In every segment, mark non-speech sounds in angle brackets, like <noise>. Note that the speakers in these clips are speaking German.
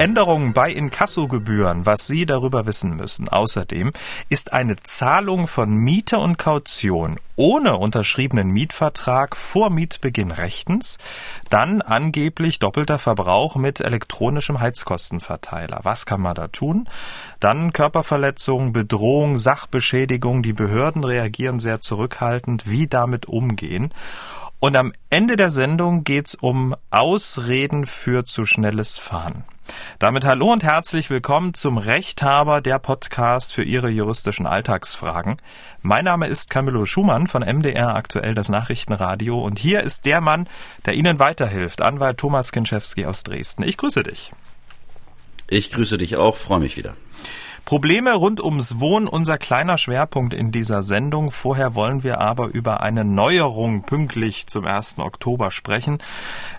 Änderungen bei Inkassogebühren, was Sie darüber wissen müssen. Außerdem ist eine Zahlung von Miete und Kaution ohne unterschriebenen Mietvertrag vor Mietbeginn rechtens, dann angeblich doppelter Verbrauch mit elektronischem Heizkostenverteiler. Was kann man da tun? Dann Körperverletzung, Bedrohung, Sachbeschädigung. Die Behörden reagieren sehr zurückhaltend. Wie damit umgehen? Und am Ende der Sendung geht's um Ausreden für zu schnelles Fahren. Damit hallo und herzlich willkommen zum Rechthaber der Podcast für Ihre juristischen Alltagsfragen. Mein Name ist Camillo Schumann von MDR aktuell das Nachrichtenradio und hier ist der Mann, der Ihnen weiterhilft, Anwalt Thomas Kinczewski aus Dresden. Ich grüße dich. Ich grüße dich auch, freue mich wieder. Probleme rund ums Wohnen, unser kleiner Schwerpunkt in dieser Sendung. Vorher wollen wir aber über eine Neuerung pünktlich zum 1. Oktober sprechen,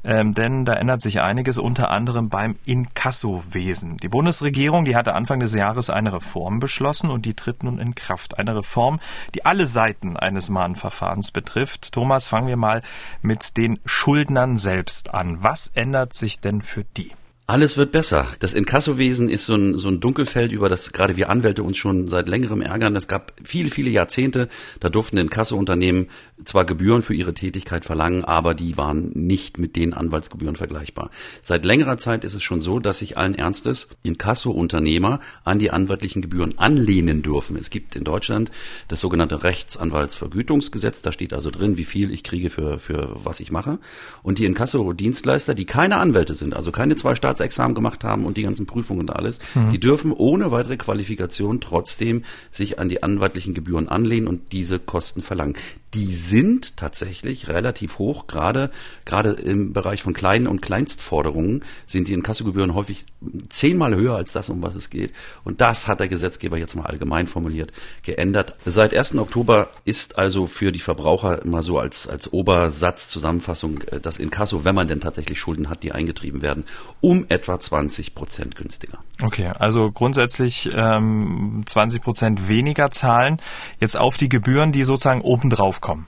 ähm, denn da ändert sich einiges, unter anderem beim Inkassowesen. Die Bundesregierung, die hatte Anfang des Jahres eine Reform beschlossen und die tritt nun in Kraft. Eine Reform, die alle Seiten eines Mahnverfahrens betrifft. Thomas, fangen wir mal mit den Schuldnern selbst an. Was ändert sich denn für die? Alles wird besser. Das Inkassowesen ist so ein, so ein Dunkelfeld, über das gerade wir Anwälte uns schon seit längerem ärgern. Es gab viele, viele Jahrzehnte, da durften Inkassounternehmen zwar Gebühren für ihre Tätigkeit verlangen, aber die waren nicht mit den Anwaltsgebühren vergleichbar. Seit längerer Zeit ist es schon so, dass sich allen Ernstes Inkassounternehmer an die anwaltlichen Gebühren anlehnen dürfen. Es gibt in Deutschland das sogenannte Rechtsanwaltsvergütungsgesetz. Da steht also drin, wie viel ich kriege für, für was ich mache. Und die Inkasso-Dienstleister, die keine Anwälte sind, also keine zwei Staats Staatsexamen gemacht haben und die ganzen Prüfungen und alles, mhm. die dürfen ohne weitere Qualifikation trotzdem sich an die anwaltlichen Gebühren anlehnen und diese Kosten verlangen die sind tatsächlich relativ hoch. Gerade, gerade im Bereich von kleinen und Kleinstforderungen sind die Inkassogebühren häufig zehnmal höher als das, um was es geht. Und das hat der Gesetzgeber jetzt mal allgemein formuliert geändert. Seit 1. Oktober ist also für die Verbraucher immer so als, als Obersatz Zusammenfassung äh, das Inkasso, wenn man denn tatsächlich Schulden hat, die eingetrieben werden, um etwa 20 Prozent günstiger. Okay, also grundsätzlich ähm, 20 Prozent weniger zahlen. Jetzt auf die Gebühren, die sozusagen obendrauf kommen.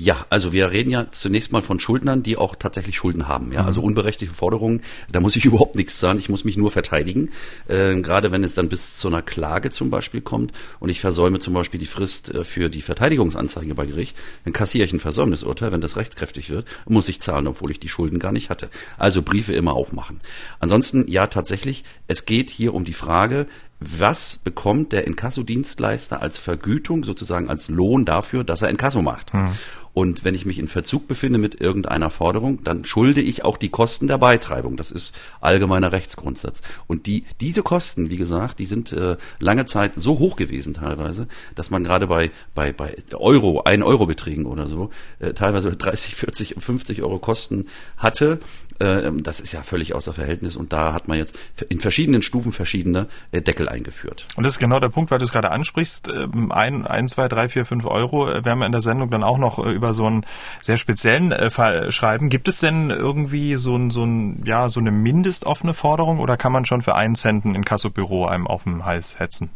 Ja, also wir reden ja zunächst mal von Schuldnern, die auch tatsächlich Schulden haben. Ja, also mhm. unberechtigte Forderungen, da muss ich <laughs> überhaupt nichts sagen. Ich muss mich nur verteidigen. Äh, gerade wenn es dann bis zu einer Klage zum Beispiel kommt und ich versäume zum Beispiel die Frist äh, für die Verteidigungsanzeige bei Gericht, dann kassiere ich ein Versäumnisurteil. Wenn das rechtskräftig wird, muss ich zahlen, obwohl ich die Schulden gar nicht hatte. Also Briefe immer aufmachen. Ansonsten, ja, tatsächlich, es geht hier um die Frage, was bekommt der Inkassodienstleister als Vergütung, sozusagen als Lohn dafür, dass er Inkasso macht. Mhm. Und wenn ich mich in Verzug befinde mit irgendeiner Forderung, dann schulde ich auch die Kosten der Beitreibung. Das ist allgemeiner Rechtsgrundsatz. Und die, diese Kosten, wie gesagt, die sind äh, lange Zeit so hoch gewesen teilweise, dass man gerade bei, bei, bei Euro, ein Euro Beträgen oder so, äh, teilweise 30, 40, 50 Euro Kosten hatte. Äh, das ist ja völlig außer Verhältnis und da hat man jetzt in verschiedenen Stufen verschiedene äh, Deckel eingeführt. Und das ist genau der Punkt, weil du es gerade ansprichst. Ähm, ein, ein, zwei, drei, vier, fünf Euro äh, werden wir in der Sendung dann auch noch über so einen sehr speziellen Fall schreiben. Gibt es denn irgendwie so ein, so ein, ja, so eine mindestoffene Forderung oder kann man schon für einen Cent ein Kassobüro einem auf dem Hals hetzen?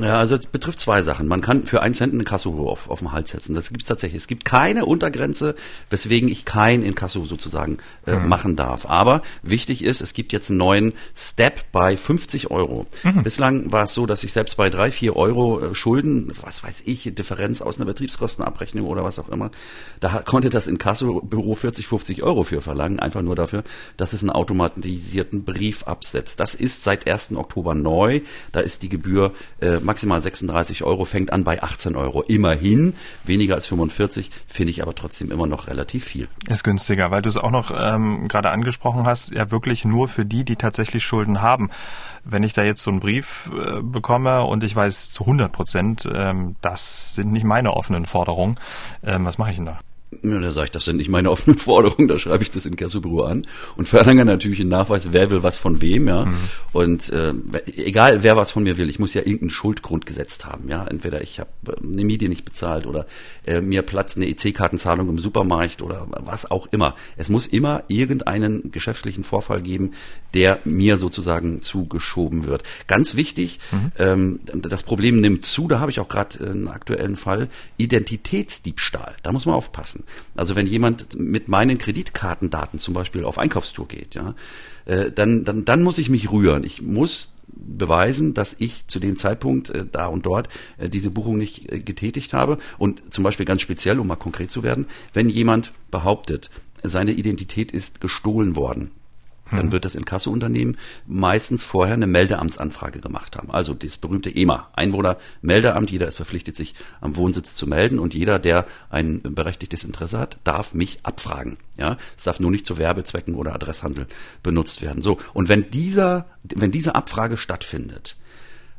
Ja, also es betrifft zwei Sachen. Man kann für einen Cent eine Inkasso auf, auf den Hals setzen. Das gibt es tatsächlich. Es gibt keine Untergrenze, weswegen ich kein Inkasso sozusagen äh, mhm. machen darf. Aber wichtig ist, es gibt jetzt einen neuen Step bei 50 Euro. Mhm. Bislang war es so, dass ich selbst bei drei, vier Euro äh, Schulden, was weiß ich, Differenz aus einer Betriebskostenabrechnung oder was auch immer, da konnte das Inkasso-Büro 40, 50 Euro für verlangen, einfach nur dafür, dass es einen automatisierten Brief absetzt. Das ist seit 1. Oktober neu. Da ist die Gebühr äh, maximal 36 Euro, fängt an bei 18 Euro. Immerhin, weniger als 45, finde ich aber trotzdem immer noch relativ viel. Ist günstiger, weil du es auch noch ähm, gerade angesprochen hast, ja wirklich nur für die, die tatsächlich Schulden haben. Wenn ich da jetzt so einen Brief äh, bekomme und ich weiß zu 100 Prozent, ähm, das sind nicht meine offenen Forderungen, ähm, was mache ich denn da? Ja, da sage ich, das sind nicht meine offenen <laughs> Forderungen, da schreibe ich das in Inkassobüro an und verlange natürlich einen Nachweis, wer will was von wem, ja. Mhm. Und äh, egal wer was von mir will, ich muss ja irgendeinen Schuldgrund gesetzt haben, ja. Entweder ich habe äh, eine Miete nicht bezahlt oder äh, mir platzt eine EC-Kartenzahlung im Supermarkt oder was auch immer. Es muss immer irgendeinen geschäftlichen Vorfall geben, der mir sozusagen zugeschoben wird. Ganz wichtig, mhm. ähm, das Problem nimmt zu, da habe ich auch gerade einen aktuellen Fall, Identitätsdiebstahl. Da muss man aufpassen lassen. Also wenn jemand mit meinen Kreditkartendaten zum Beispiel auf Einkaufstour geht, ja, äh, dann, dann, dann muss ich mich rühren. Ich muss beweisen, dass ich zu dem Zeitpunkt äh, da und dort äh, diese Buchung nicht äh, getätigt habe. Und zum Beispiel ganz speziell, um mal konkret zu werden, wenn jemand behauptet, seine Identität ist gestohlen worden, dann mhm. wird das Inkassounternehmen meistens vorher eine Meldeamtsanfrage gemacht haben. Also das berühmte EMA, Einwohnermeldeamt. Jeder ist verpflichtet, sich am Wohnsitz zu melden und jeder, der ein berechtigtes Interesse hat, darf mich abfragen. Ja, es darf nur nicht zu Werbezwecken oder Adresshandel benutzt werden. So. Und wenn dieser, wenn diese Abfrage stattfindet,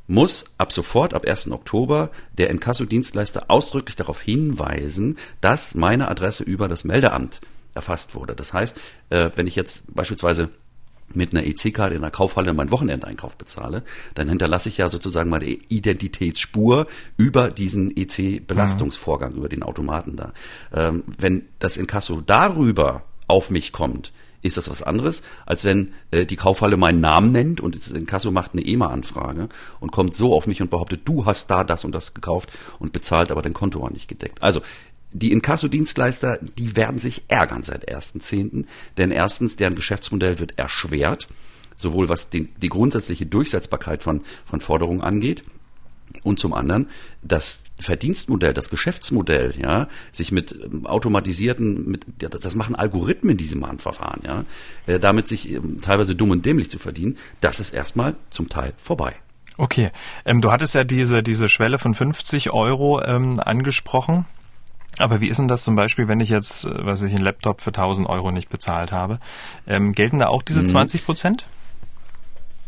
muss ab sofort, ab 1. Oktober, der Inkassodienstleister ausdrücklich darauf hinweisen, dass meine Adresse über das Meldeamt erfasst wurde. Das heißt, äh, wenn ich jetzt beispielsweise mit einer EC-Karte in einer Kaufhalle meinen Wochenendeinkauf bezahle, dann hinterlasse ich ja sozusagen meine Identitätsspur über diesen EC-Belastungsvorgang, mhm. über den Automaten da. Ähm, wenn das Inkasso darüber auf mich kommt, ist das was anderes, als wenn äh, die Kaufhalle meinen Namen nennt und das Inkasso macht eine EMA-Anfrage und kommt so auf mich und behauptet, du hast da das und das gekauft und bezahlt, aber dein Konto war nicht gedeckt. Also die Inkassodienstleister, die werden sich ärgern seit 1.10., denn erstens, deren Geschäftsmodell wird erschwert, sowohl was die, die grundsätzliche Durchsetzbarkeit von, von Forderungen angeht, und zum anderen das Verdienstmodell, das Geschäftsmodell, ja, sich mit ähm, automatisierten, mit, das machen Algorithmen in diesem Mahnverfahren, ja, äh, damit sich ähm, teilweise dumm und dämlich zu verdienen, das ist erstmal zum Teil vorbei. Okay, ähm, du hattest ja diese diese Schwelle von 50 Euro ähm, angesprochen. Aber wie ist denn das zum Beispiel, wenn ich jetzt, äh, was weiß ich, einen Laptop für 1000 Euro nicht bezahlt habe? Ähm, gelten da auch diese 20 mhm. Prozent?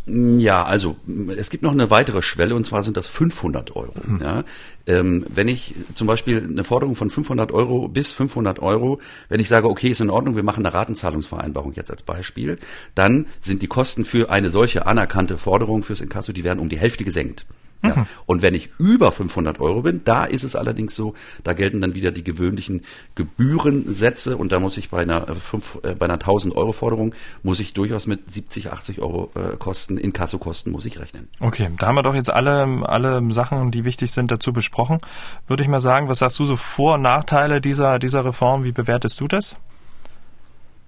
Ja, also es gibt noch eine weitere Schwelle und zwar sind das 500 Euro. Mhm. Ja. Ähm, wenn ich zum Beispiel eine Forderung von 500 Euro bis 500 Euro, wenn ich sage, okay, ist in Ordnung, wir machen eine Ratenzahlungsvereinbarung jetzt als Beispiel, dann sind die Kosten für eine solche anerkannte Forderung fürs Inkasso, die werden um die Hälfte gesenkt. Ja. Mhm. Und wenn ich über 500 Euro bin, da ist es allerdings so, da gelten dann wieder die gewöhnlichen Gebührensätze und da muss ich bei einer, äh, fünf, äh, bei einer 1000 Euro Forderung muss ich durchaus mit 70, 80 Euro äh, Kosten, Inkassokosten muss ich rechnen. Okay, da haben wir doch jetzt alle, alle Sachen, die wichtig sind, dazu besprochen. Würde ich mal sagen, was sagst du so Vor- und Nachteile dieser, dieser Reform? Wie bewertest du das?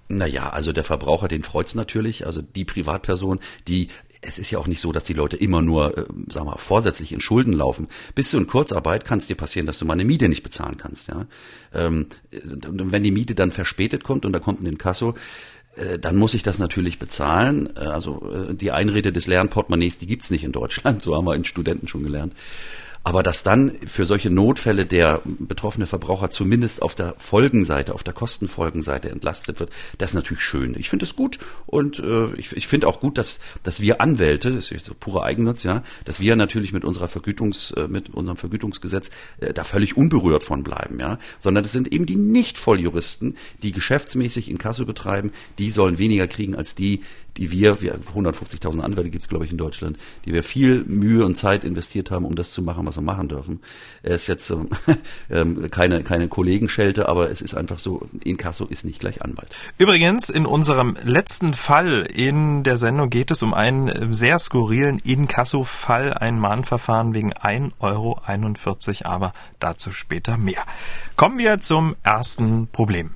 Naja, also der Verbraucher, den freut's natürlich. Also die Privatperson, die es ist ja auch nicht so, dass die Leute immer nur, äh, sagen wir, vorsätzlich in Schulden laufen. Bist du in Kurzarbeit, kann es dir passieren, dass du mal eine Miete nicht bezahlen kannst. Ja? Ähm, wenn die Miete dann verspätet kommt und da kommt ein Inkasso, äh, dann muss ich das natürlich bezahlen. Äh, also äh, die Einrede des leeren Portemonnaies, die gibt's nicht in Deutschland, <laughs> so haben wir in Studenten schon gelernt. Aber dass dann für solche Notfälle der betroffene Verbraucher zumindest auf der Folgenseite, auf der Kostenfolgenseite entlastet wird, das ist natürlich schön. Ich finde es gut und äh, ich, ich finde auch gut, dass, dass wir Anwälte, das ist so pure Eigennutz, ja, dass wir natürlich mit unserer Vergütungs, äh, mit unserem Vergütungsgesetz äh, da völlig unberührt von bleiben, ja, sondern das sind eben die Nicht-Volljuristen, die geschäftsmäßig in Kasse betreiben, die sollen weniger kriegen als die, die wir, wir 150.000 Anwälte gibt es, glaube ich, in Deutschland, die wir viel Mühe und Zeit investiert haben, um das zu machen, was wir machen dürfen. Es ist jetzt ähm, <laughs> ähm, keine, keine Kollegenschelte, aber es ist einfach so, Inkasso ist nicht gleich Anwalt. Übrigens, in unserem letzten Fall in der Sendung geht es um einen äh, sehr skurrilen Inkasso-Fall, ein Mahnverfahren wegen 1,41 Euro, aber dazu später mehr. Kommen wir zum ersten Problem.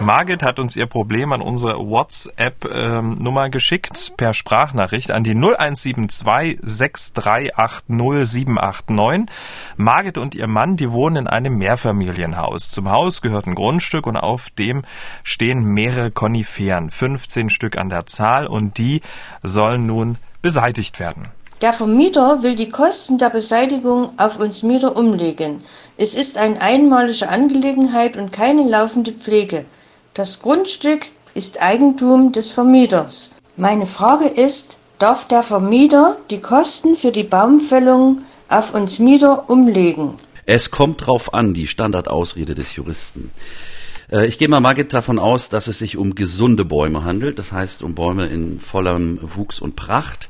Margit hat uns ihr Problem an unsere WhatsApp-Nummer ähm, geschickt per Sprachnachricht an die 0172 6380789. Margit und ihr Mann, die wohnen in einem Mehrfamilienhaus. Zum Haus gehört ein Grundstück und auf dem stehen mehrere Koniferen, 15 Stück an der Zahl und die sollen nun beseitigt werden. Der Vermieter will die Kosten der Beseitigung auf uns Mieter umlegen. Es ist eine einmalige Angelegenheit und keine laufende Pflege. Das Grundstück ist Eigentum des Vermieters. Meine Frage ist, darf der Vermieter die Kosten für die Baumfällung auf uns Mieter umlegen? Es kommt drauf an, die Standardausrede des Juristen. Äh, ich gehe mal, Margit, davon aus, dass es sich um gesunde Bäume handelt, das heißt um Bäume in vollem Wuchs und Pracht.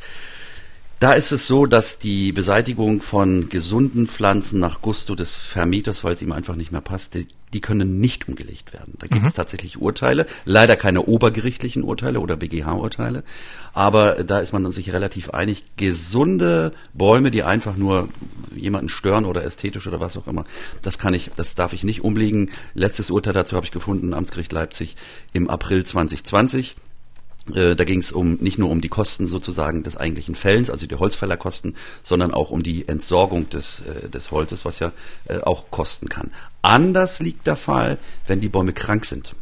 Da ist es so, dass die Beseitigung von gesunden Pflanzen nach Gusto des Vermieters, weil es ihm einfach nicht mehr passt, die, die können nicht umgelegt werden. Da gibt es mhm. tatsächlich Urteile, leider keine obergerichtlichen Urteile oder BGH-Urteile, aber da ist man dann sich relativ einig. Gesunde Bäume, die einfach nur jemanden stören oder ästhetisch oder was auch immer, das kann ich, das darf ich nicht umlegen. Letztes Urteil dazu habe ich gefunden, Amtsgericht Leipzig im April 2020. Äh, da ging es um nicht nur um die Kosten sozusagen des eigentlichen Fällens, also die Holzfällerkosten, sondern auch um die Entsorgung des, äh, des Holzes, was ja äh, auch kosten kann. Anders liegt der Fall, wenn die Bäume krank sind.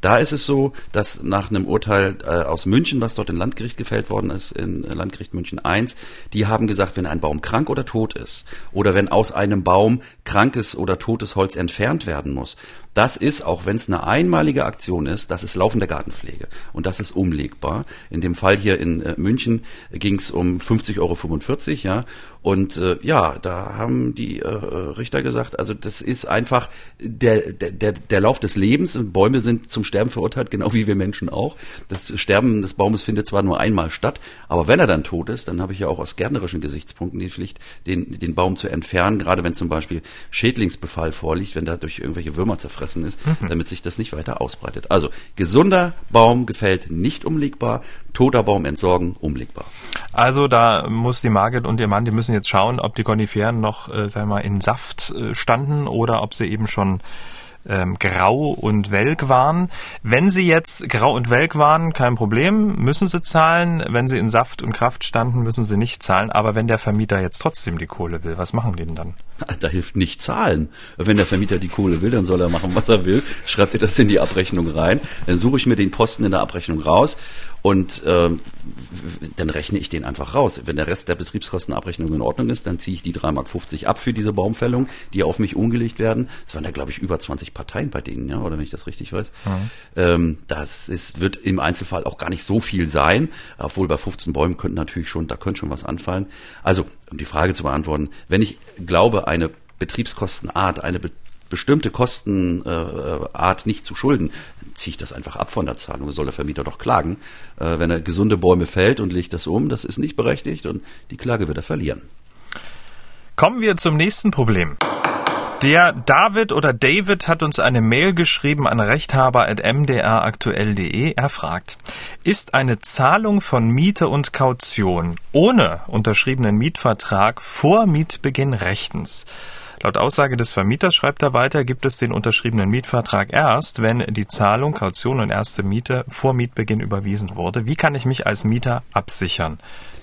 Da ist es so, dass nach einem Urteil aus München, was dort in Landgericht gefällt worden ist, in Landgericht München I, die haben gesagt, wenn ein Baum krank oder tot ist oder wenn aus einem Baum krankes oder totes Holz entfernt werden muss, das ist, auch wenn es eine einmalige Aktion ist, das ist laufende Gartenpflege und das ist umlegbar. In dem Fall hier in äh, München ging es um 50,45 Euro, ja. Und äh, ja, da haben die äh, Richter gesagt, also das ist einfach der, der, der Lauf des Lebens. Bäume sind zum Sterben verurteilt, genau wie wir Menschen auch. Das Sterben des Baumes findet zwar nur einmal statt, aber wenn er dann tot ist, dann habe ich ja auch aus gärtnerischen Gesichtspunkten die Pflicht, den, den Baum zu entfernen, gerade wenn zum Beispiel Schädlingsbefall vorliegt, wenn da durch irgendwelche Würmer zerfressen gefressen ist, mhm. damit sich das nicht weiter ausbreitet. Also gesunder Baum gefällt nicht umlegbar, toter Baum entsorgen umlegbar. Also da muss die Margit und ihr Mann, die müssen jetzt schauen, ob die Koniferen noch, äh, sagen wir mal, in Saft äh, standen oder ob sie eben schon ähm, grau und welk waren. Wenn sie jetzt grau und welk waren, kein Problem, müssen sie zahlen. Wenn sie in Saft und Kraft standen, müssen sie nicht zahlen. Aber wenn der Vermieter jetzt trotzdem die Kohle will, was machen die denn dann? <laughs> Da hilft nicht zahlen. Wenn der Vermieter die Kohle will, dann soll er machen, was er will. Schreibt ihr das in die Abrechnung rein. Dann suche ich mir den Posten in der Abrechnung raus und ähm, dann rechne ich den einfach raus. Wenn der Rest der Betriebskostenabrechnung in Ordnung ist, dann ziehe ich die 3,50 Mark ab für diese Baumfällung, die auf mich umgelegt werden. Es waren da, glaube ich, über 20 Parteien bei denen, ja, oder wenn ich das richtig weiß. Mhm. Ähm, das ist, wird im Einzelfall auch gar nicht so viel sein, obwohl bei 15 Bäumen könnten natürlich schon, da könnte schon was anfallen. Also, um die Frage zu beantworten, wenn ich glaube, eine Betriebskostenart, eine be bestimmte Kostenart nicht zu schulden, ziehe ich das einfach ab von der Zahlung. soll der Vermieter doch klagen. Äh, wenn er gesunde Bäume fällt und legt das um, das ist nicht berechtigt und die Klage wird er verlieren. Kommen wir zum nächsten Problem. Der David oder David hat uns eine Mail geschrieben an rechthaber.mdraktuell.de. Er fragt, ist eine Zahlung von Miete und Kaution ohne unterschriebenen Mietvertrag vor Mietbeginn rechtens? Laut Aussage des Vermieters, schreibt er weiter, gibt es den unterschriebenen Mietvertrag erst, wenn die Zahlung, Kaution und erste Miete vor Mietbeginn überwiesen wurde. Wie kann ich mich als Mieter absichern?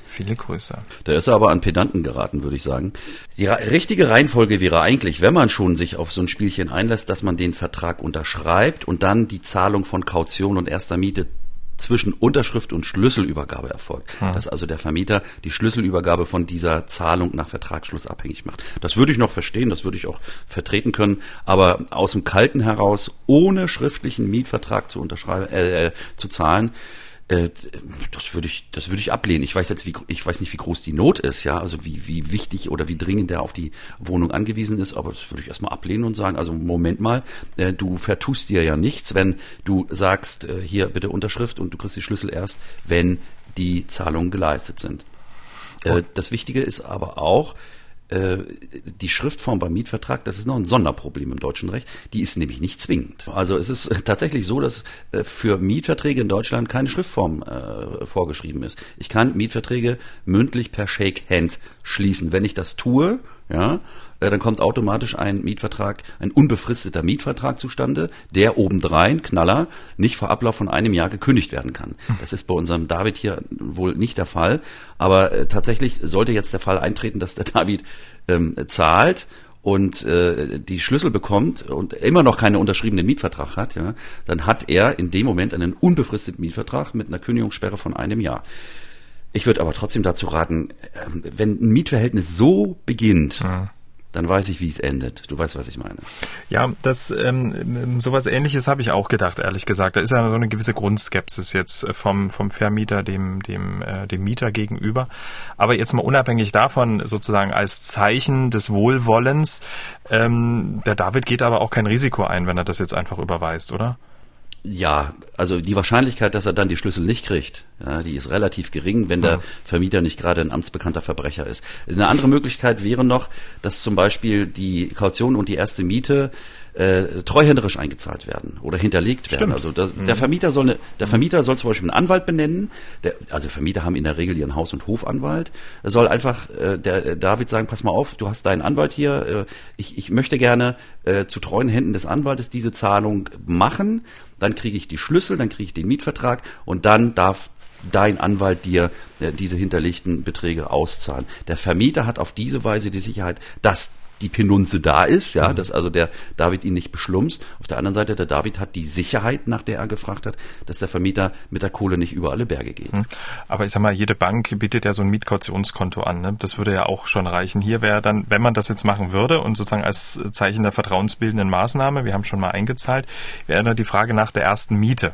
Viele Grüße. Da ist er aber an Pedanten geraten, würde ich sagen. Die richtige Reihenfolge wäre eigentlich, wenn man schon sich auf so ein Spielchen einlässt, dass man den Vertrag unterschreibt und dann die Zahlung von Kaution und erster Miete zwischen Unterschrift und Schlüsselübergabe erfolgt. Hm. Dass also der Vermieter die Schlüsselübergabe von dieser Zahlung nach Vertragsschluss abhängig macht. Das würde ich noch verstehen, das würde ich auch vertreten können, aber aus dem Kalten heraus, ohne schriftlichen Mietvertrag zu unterschreiben, äh, äh zu zahlen, äh, das würde ich, das würde ich ablehnen. Ich weiß jetzt, wie, ich weiß nicht, wie groß die Not ist, ja, also wie, wie wichtig oder wie dringend der auf die Wohnung angewiesen ist, aber das würde ich erstmal ablehnen und sagen, also Moment mal, äh, du vertust dir ja nichts, wenn du sagst, äh, hier bitte Unterschrift und du kriegst die Schlüssel erst, wenn die Zahlungen geleistet sind. Äh, das Wichtige ist aber auch, die Schriftform beim Mietvertrag, das ist noch ein Sonderproblem im deutschen Recht, die ist nämlich nicht zwingend. Also es ist tatsächlich so, dass äh, für Mietverträge in Deutschland keine Schriftform äh, vorgeschrieben ist. Ich kann Mietverträge mündlich per Shake-Hand schließen. Wenn ich das tue, ja, äh, dann kommt automatisch ein Mietvertrag, ein unbefristeter Mietvertrag zustande, der obendrein, Knaller, nicht vor Ablauf von einem Jahr gekündigt werden kann. Das ist bei unserem David hier wohl nicht der Fall, aber äh, tatsächlich sollte jetzt der Fall eintreten, dass der <laughs> David ähm, zahlt und äh, die Schlüssel bekommt und immer noch keinen unterschriebenen Mietvertrag hat, ja, dann hat er in dem Moment einen unbefristeten Mietvertrag mit einer Kündigungssperre von einem Jahr. Ich würde aber trotzdem dazu raten, ähm, wenn ein Mietverhältnis so beginnt, ja dann weiß ich, wie es endet. Du weißt, was ich meine. Ja, das ähm, sowas ähnliches habe ich auch gedacht, ehrlich gesagt. Da ist ja so eine gewisse Grundskepsis jetzt vom, vom Vermieter dem, dem, äh, dem Mieter gegenüber. Aber jetzt mal unabhängig davon, sozusagen als Zeichen des Wohlwollens, ähm, der David geht aber auch kein Risiko ein, wenn er das jetzt einfach überweist, oder? Ja, also die Wahrscheinlichkeit, dass er dann die Schlüssel nicht kriegt, ja, die ist relativ gering, wenn der Vermieter nicht gerade ein amtsbekannter Verbrecher ist. Eine andere Möglichkeit wäre noch, dass zum Beispiel die Kaution und die erste Miete äh, treuhänderisch eingezahlt werden oder hinterlegt werden. Stimmt. Also das, der Vermieter soll eine, der Vermieter soll zum Beispiel einen Anwalt benennen. Der, also Vermieter haben in der Regel ihren Haus- und Hofanwalt. Er soll einfach äh, der äh, David sagen: Pass mal auf, du hast deinen Anwalt hier. Äh, ich, ich möchte gerne äh, zu treuen Händen des Anwaltes diese Zahlung machen. Dann kriege ich die Schlüssel, dann kriege ich den Mietvertrag und dann darf dein Anwalt dir äh, diese hinterlegten Beträge auszahlen. Der Vermieter hat auf diese Weise die Sicherheit, dass die Penunze da ist, ja, dass also der David ihn nicht beschlumst. Auf der anderen Seite, der David hat die Sicherheit, nach der er gefragt hat, dass der Vermieter mit der Kohle nicht über alle Berge geht. Aber ich sag mal, jede Bank bietet ja so ein Mietkautionskonto an. Ne? Das würde ja auch schon reichen. Hier wäre dann, wenn man das jetzt machen würde und sozusagen als Zeichen der vertrauensbildenden Maßnahme, wir haben schon mal eingezahlt, wäre dann die Frage nach der ersten Miete.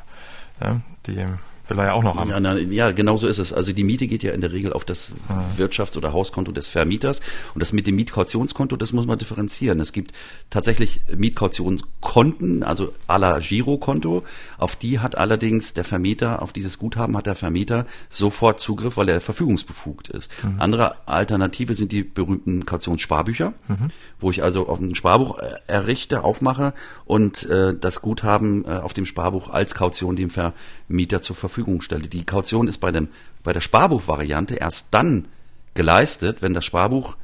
Ja, die will er ja auch noch haben. Ja, na, ja, genau so ist es. Also die Miete geht ja in der Regel auf das Wirtschafts- oder Hauskonto des Vermieters. Und das mit dem Mietkautionskonto, das muss man differenzieren. Es gibt tatsächlich Mietkautionskonten, also à la Girokonto. Auf die hat allerdings der Vermieter, auf dieses Guthaben hat der Vermieter sofort Zugriff, weil er verfügungsbefugt ist. Andere Alternative sind die berühmten Kautionssparbücher, wo ich also auf ein Sparbuch errichte, aufmache und äh, das Guthaben äh, auf dem Sparbuch als Kaution dem Vermieter zur Verfügung stelle. Die Kaution ist bei, dem, bei der Sparbuchvariante erst dann geleistet, wenn das Sparbuch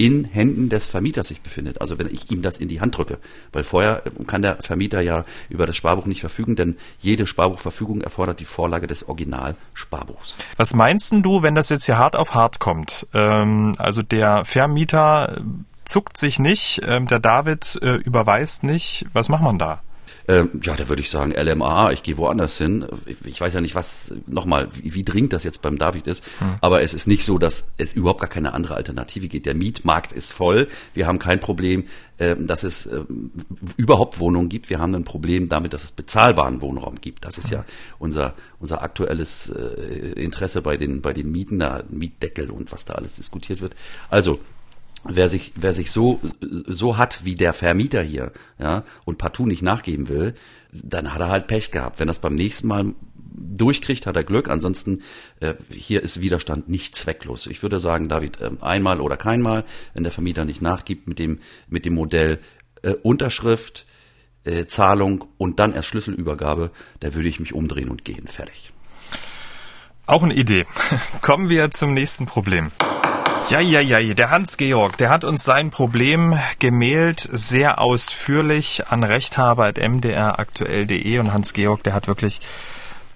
in Händen des Vermieters sich befindet. Also wenn ich ihm das in die Hand drücke. Weil vorher kann der Vermieter ja über das Sparbuch nicht verfügen, denn jede Sparbuchverfügung erfordert die Vorlage des Original-Sparbuchs. Was meinst du, wenn das jetzt hier hart auf hart kommt? Ähm, also der Vermieter zuckt sich nicht, ähm, der David äh, überweist nicht. Was macht man da? Ähm, ja, da würde ich sagen, LMA, ich gehe woanders hin. Ich, weiß ja nicht, was, nochmal, wie, wie dringend das jetzt beim David ist, aber es ist nicht so, dass es überhaupt gar keine andere Alternative gibt. Der Mietmarkt ist voll. Wir haben kein Problem, äh, dass es äh, überhaupt Wohnungen gibt. Wir haben ein Problem damit, dass es bezahlbaren Wohnraum gibt. Das ist ja unser, unser aktuelles äh, Interesse bei den, bei den Mieten, da Mietdeckel und was da alles diskutiert wird. Also, wer sich, wer sich so, so hat wie der Vermieter hier, ja, und partout nicht nachgeben will, dann hat er halt Pech gehabt. Wenn das beim nächsten Mal durchkriegt, hat er Glück. Ansonsten, äh, hier ist Widerstand nicht zwecklos. Ich würde sagen, David, äh, einmal oder keinmal, wenn der Vermieter nicht nachgibt mit dem, mit dem Modell äh, Unterschrift, äh, Zahlung und dann erst Schlüsselübergabe, da würde ich mich umdrehen und gehen. Fertig. Auch eine Idee. <laughs> Kommen wir zum nächsten Problem. Ja, ja, ja, der Hans-Georg, der hat uns sein Problem gemailt, sehr ausführlich an rechthaber.mdraktuell.de und Hans-Georg, der hat wirklich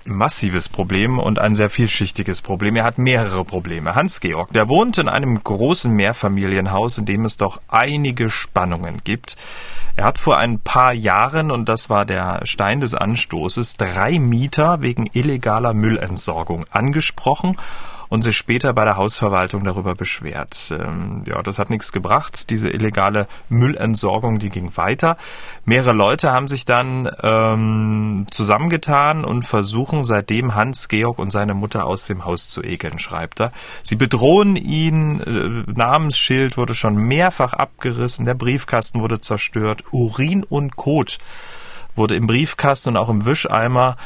massives Problem und ein sehr vielschichtiges Problem. Er hat mehrere Probleme. Hans-Georg, der wohnt in einem großen Mehrfamilienhaus, in dem es doch einige Spannungen gibt. Er hat vor ein paar Jahren, und das war der Stein des Anstoßes, drei Mieter wegen illegaler Müllentsorgung angesprochen und sich später bei der Hausverwaltung darüber beschwert. Ähm, ja, das hat nichts gebracht. Diese illegale Müllentsorgung, die ging weiter. Mehrere Leute haben sich dann ähm, zusammengetan und versuchen seitdem Hans Georg und seine Mutter aus dem Haus zu ekeln, schreibt er. Sie bedrohen ihn, äh, Namensschild wurde schon mehrfach abgerissen, der Briefkasten wurde zerstört, Urin und Kot wurde im Briefkasten und auch im Wischeimer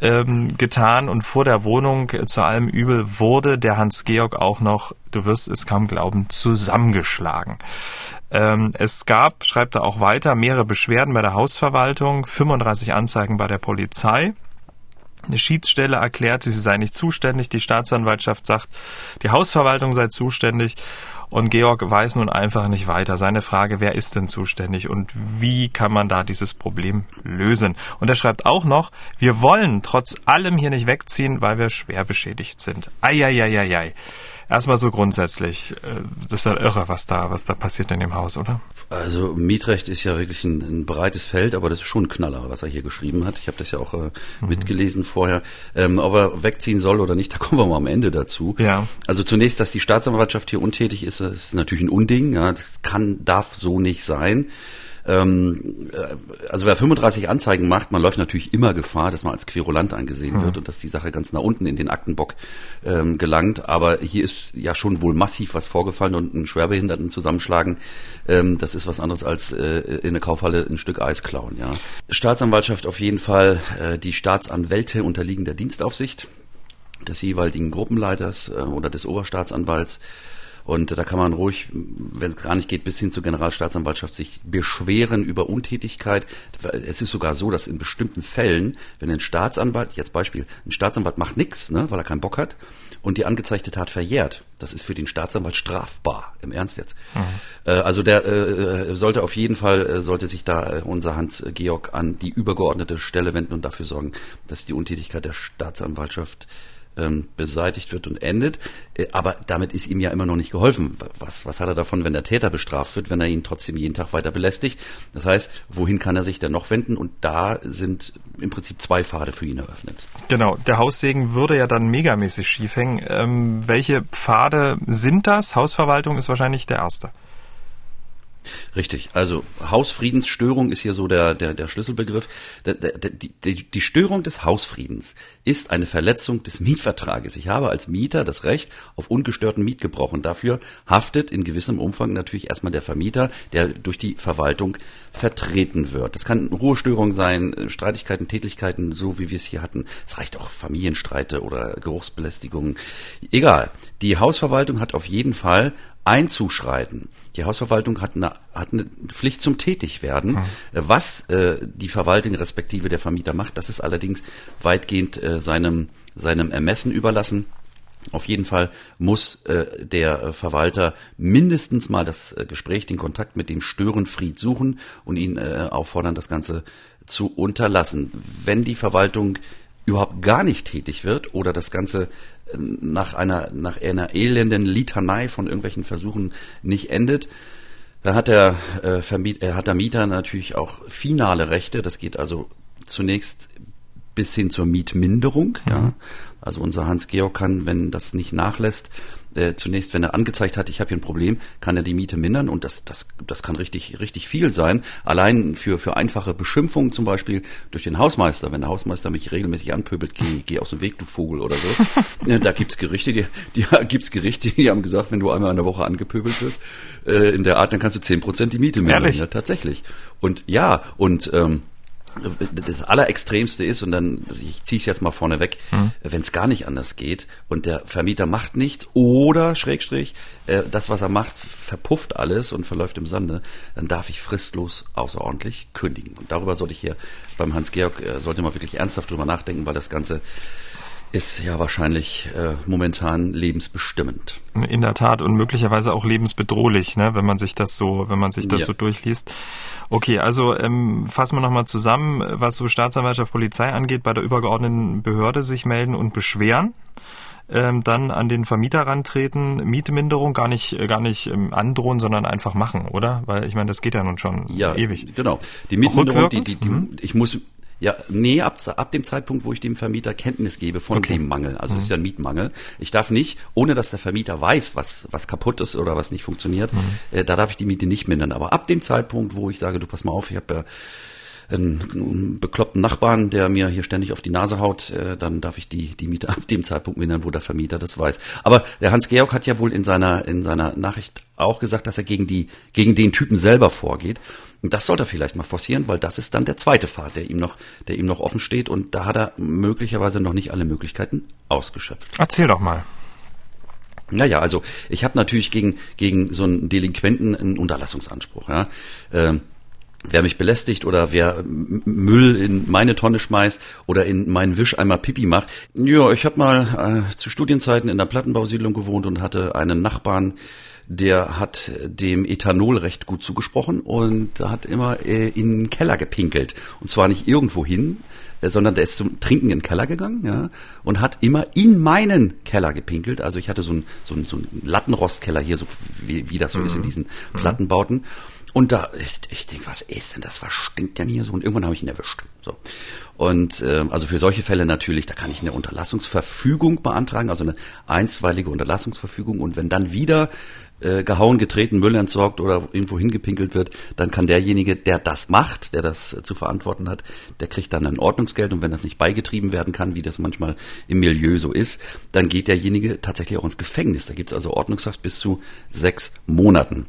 ähm, getan und vor der Wohnung äh, zu allem Übel wurde der Hans-Georg auch noch, du wirst es kaum glauben, zusammengeschlagen. Ähm, es gab, schreibt er auch weiter, mehrere Beschwerden bei der Hausverwaltung, 35 Anzeigen bei der Polizei. Eine Schiedsstelle erklärte, sie sei nicht zuständig. Die Staatsanwaltschaft sagt, die Hausverwaltung sei zuständig. Und Georg weiß nun einfach nicht weiter. Seine Frage, wer ist denn zuständig und wie kann man da dieses Problem lösen? Und er schreibt auch noch, wir wollen trotz allem hier nicht wegziehen, weil wir schwer beschädigt sind. Eieieiei. Erstmal so grundsätzlich, äh, das ist ja irre, was da, was da passiert in dem Haus, oder? Also Mietrecht ist ja wirklich ein, ein, breites Feld, aber das ist schon ein Knaller, was er hier geschrieben hat. Ich habe das ja auch äh, mhm. mitgelesen vorher. Ähm, ob er wegziehen soll oder nicht, <laughs> da kommen wir mal am Ende dazu. Ja. Also zunächst, dass die Staatsanwaltschaft hier untätig ist, ist natürlich ein Unding. Ja, das kann, darf so nicht sein ähm, äh, also wer 35 Anzeigen macht, man läuft natürlich immer Gefahr, dass man als Querulant angesehen mhm. wird und dass die Sache ganz nach unten in den Aktenbock ähm, gelangt. Aber hier ist ja schon wohl massiv was vorgefallen und einen Schwerbehinderten zusammenschlagen, ähm, das ist was anderes als äh, in der Kaufhalle ein Stück Eis klauen. Ja. Staatsanwaltschaft auf jeden Fall, äh, die Staatsanwälte unterliegen der Dienstaufsicht des jeweiligen Gruppenleiters äh, oder des Oberstaatsanwalts. Und da kann man ruhig, wenn es gar nicht geht, bis hin zur Generalstaatsanwaltschaft sich beschweren über Untätigkeit. Es ist sogar so, dass in bestimmten Fällen, wenn ein Staatsanwalt, jetzt Beispiel, ein Staatsanwalt macht nichts, ne, weil er keinen Bock hat, und die angezeigte Tat verjährt, das ist für den Staatsanwalt strafbar, im Ernst jetzt. Mhm. Äh, also der äh, sollte auf jeden Fall, äh, sollte sich da unser Hans-Georg an die übergeordnete Stelle wenden und dafür sorgen, dass die Untätigkeit der Staatsanwaltschaft ähm, beseitigt wird und endet. Äh, aber damit ist ihm ja immer noch nicht geholfen. Was, was hat er davon, wenn der Täter bestraft wird, wenn er ihn trotzdem jeden Tag weiter belästigt? Das heißt, wohin kann er sich denn noch wenden? Und da sind im Prinzip zwei Pfade für ihn eröffnet. Genau, der Haussegen würde ja dann megamäßig schief hängen. Ähm, welche Pfade sind das? Hausverwaltung ist wahrscheinlich der erste. Richtig. Also Hausfriedensstörung ist hier so der, der, der Schlüsselbegriff. Der, der, die, die Störung des Hausfriedens ist eine Verletzung des Mietvertrages. Ich habe als Mieter das Recht auf ungestörten Mietgebrauch und dafür haftet in gewissem Umfang natürlich erstmal der Vermieter, der durch die Verwaltung vertreten wird. Das kann Ruhestörung sein, Streitigkeiten, Tätigkeiten, so wie wir es hier hatten. Es reicht auch Familienstreite oder Geruchsbelästigungen. Egal. Die Hausverwaltung hat auf jeden Fall einzuschreiten. Die Hausverwaltung hat eine, hat eine Pflicht zum Tätigwerden. Mhm. Was äh, die Verwaltung respektive der Vermieter macht, das ist allerdings weitgehend äh, seinem, seinem Ermessen überlassen. Auf jeden Fall muss äh, der Verwalter mindestens mal das äh, Gespräch, den Kontakt mit dem Störenfried suchen und ihn äh, auffordern, das Ganze zu unterlassen. Wenn die Verwaltung überhaupt gar nicht tätig wird oder das Ganze nach einer, nach einer elenden Litanei von irgendwelchen Versuchen nicht endet. Da hat der, äh, äh, hat der Mieter natürlich auch finale Rechte. Das geht also zunächst bis hin zur Mietminderung. Mhm. Ja. Also unser Hans-Georg kann, wenn das nicht nachlässt, äh, zunächst, wenn er angezeigt hat, ich habe hier ein Problem, kann er die Miete mindern und das, das, das kann richtig, richtig viel sein. Allein für, für einfache Beschimpfungen zum Beispiel durch den Hausmeister, wenn der Hausmeister mich regelmäßig anpöbelt, geh, geh aus dem Weg, du Vogel oder so. <laughs> da gibt's Gerichte, die, die gibt's Gerichte, die haben gesagt, wenn du einmal in der Woche angepöbelt wirst, äh, in der Art, dann kannst du zehn Prozent die Miete mindern. Ja, tatsächlich. Und ja, und ähm, das Allerextremste ist, und dann, also ich ziehe es jetzt mal vorne weg, mhm. wenn es gar nicht anders geht und der Vermieter macht nichts oder, Schrägstrich, äh, das, was er macht, verpufft alles und verläuft im Sande, dann darf ich fristlos außerordentlich kündigen. Und darüber sollte ich hier beim Hans-Georg, äh, sollte man wirklich ernsthaft drüber nachdenken, weil das Ganze ist ja wahrscheinlich äh, momentan lebensbestimmend. In der Tat und möglicherweise auch lebensbedrohlich, ne, wenn man sich das so, wenn man sich das ja. so durchliest. Okay, also ähm, fassen wir nochmal zusammen, was so Staatsanwaltschaft, Polizei angeht, bei der übergeordneten Behörde sich melden und beschweren. Ähm, dann an den Vermieter rantreten, Mietminderung gar nicht gar nicht ähm, androhen, sondern einfach machen, oder? Weil ich meine, das geht ja nun schon ja, ewig. Genau. Die Mietminderung, die, die, die, mhm. ich muss ja, nee, ab, ab dem Zeitpunkt, wo ich dem Vermieter Kenntnis gebe von okay. dem Mangel. Also mhm. ist ja ein Mietmangel. Ich darf nicht, ohne dass der Vermieter weiß, was, was kaputt ist oder was nicht funktioniert, mhm. äh, da darf ich die Miete nicht mindern. Aber ab dem Zeitpunkt, wo ich sage, du pass mal auf, ich habe ja einen, bekloppten Nachbarn, der mir hier ständig auf die Nase haut, äh, dann darf ich die, die Miete <laughs> ab dem Zeitpunkt mindern, wo der Vermieter das weiß. Aber der Hans-Georg hat ja wohl in seiner, in seiner Nachricht auch gesagt, dass er gegen die, gegen den Typen selber vorgeht. Und das sollte er vielleicht mal forcieren, weil das ist dann der zweite Pfad, der ihm noch, der ihm noch offen steht und da hat er möglicherweise noch nicht alle Möglichkeiten ausgeschöpft. Erzähl doch mal. Naja, also ich habe natürlich gegen, gegen so einen Delinquenten einen Unterlassungsanspruch. Ja. Ähm, wer mich belästigt oder wer Müll in meine Tonne schmeißt oder in meinen Wisch einmal Pipi macht. Ja, ich habe mal äh, zu Studienzeiten in der Plattenbausiedlung gewohnt und hatte einen Nachbarn, der hat dem Ethanol recht gut zugesprochen und hat immer äh, in den Keller gepinkelt. Und zwar nicht irgendwo hin, äh, sondern der ist zum Trinken in den Keller gegangen ja, und hat immer in meinen Keller gepinkelt. Also ich hatte so einen so so einen Lattenrostkeller hier, so wie, wie das so mhm. ist in diesen Plattenbauten. Und da, ich, ich denke, was ist denn das? Was stinkt denn hier so? Und irgendwann habe ich ihn erwischt. So. Und äh, also für solche Fälle natürlich, da kann ich eine Unterlassungsverfügung beantragen, also eine einstweilige Unterlassungsverfügung. Und wenn dann wieder äh, gehauen, getreten, Müll entsorgt oder irgendwo hingepinkelt wird, dann kann derjenige, der das macht, der das äh, zu verantworten hat, der kriegt dann ein Ordnungsgeld und wenn das nicht beigetrieben werden kann, wie das manchmal im Milieu so ist, dann geht derjenige tatsächlich auch ins Gefängnis. Da gibt es also Ordnungshaft bis zu sechs Monaten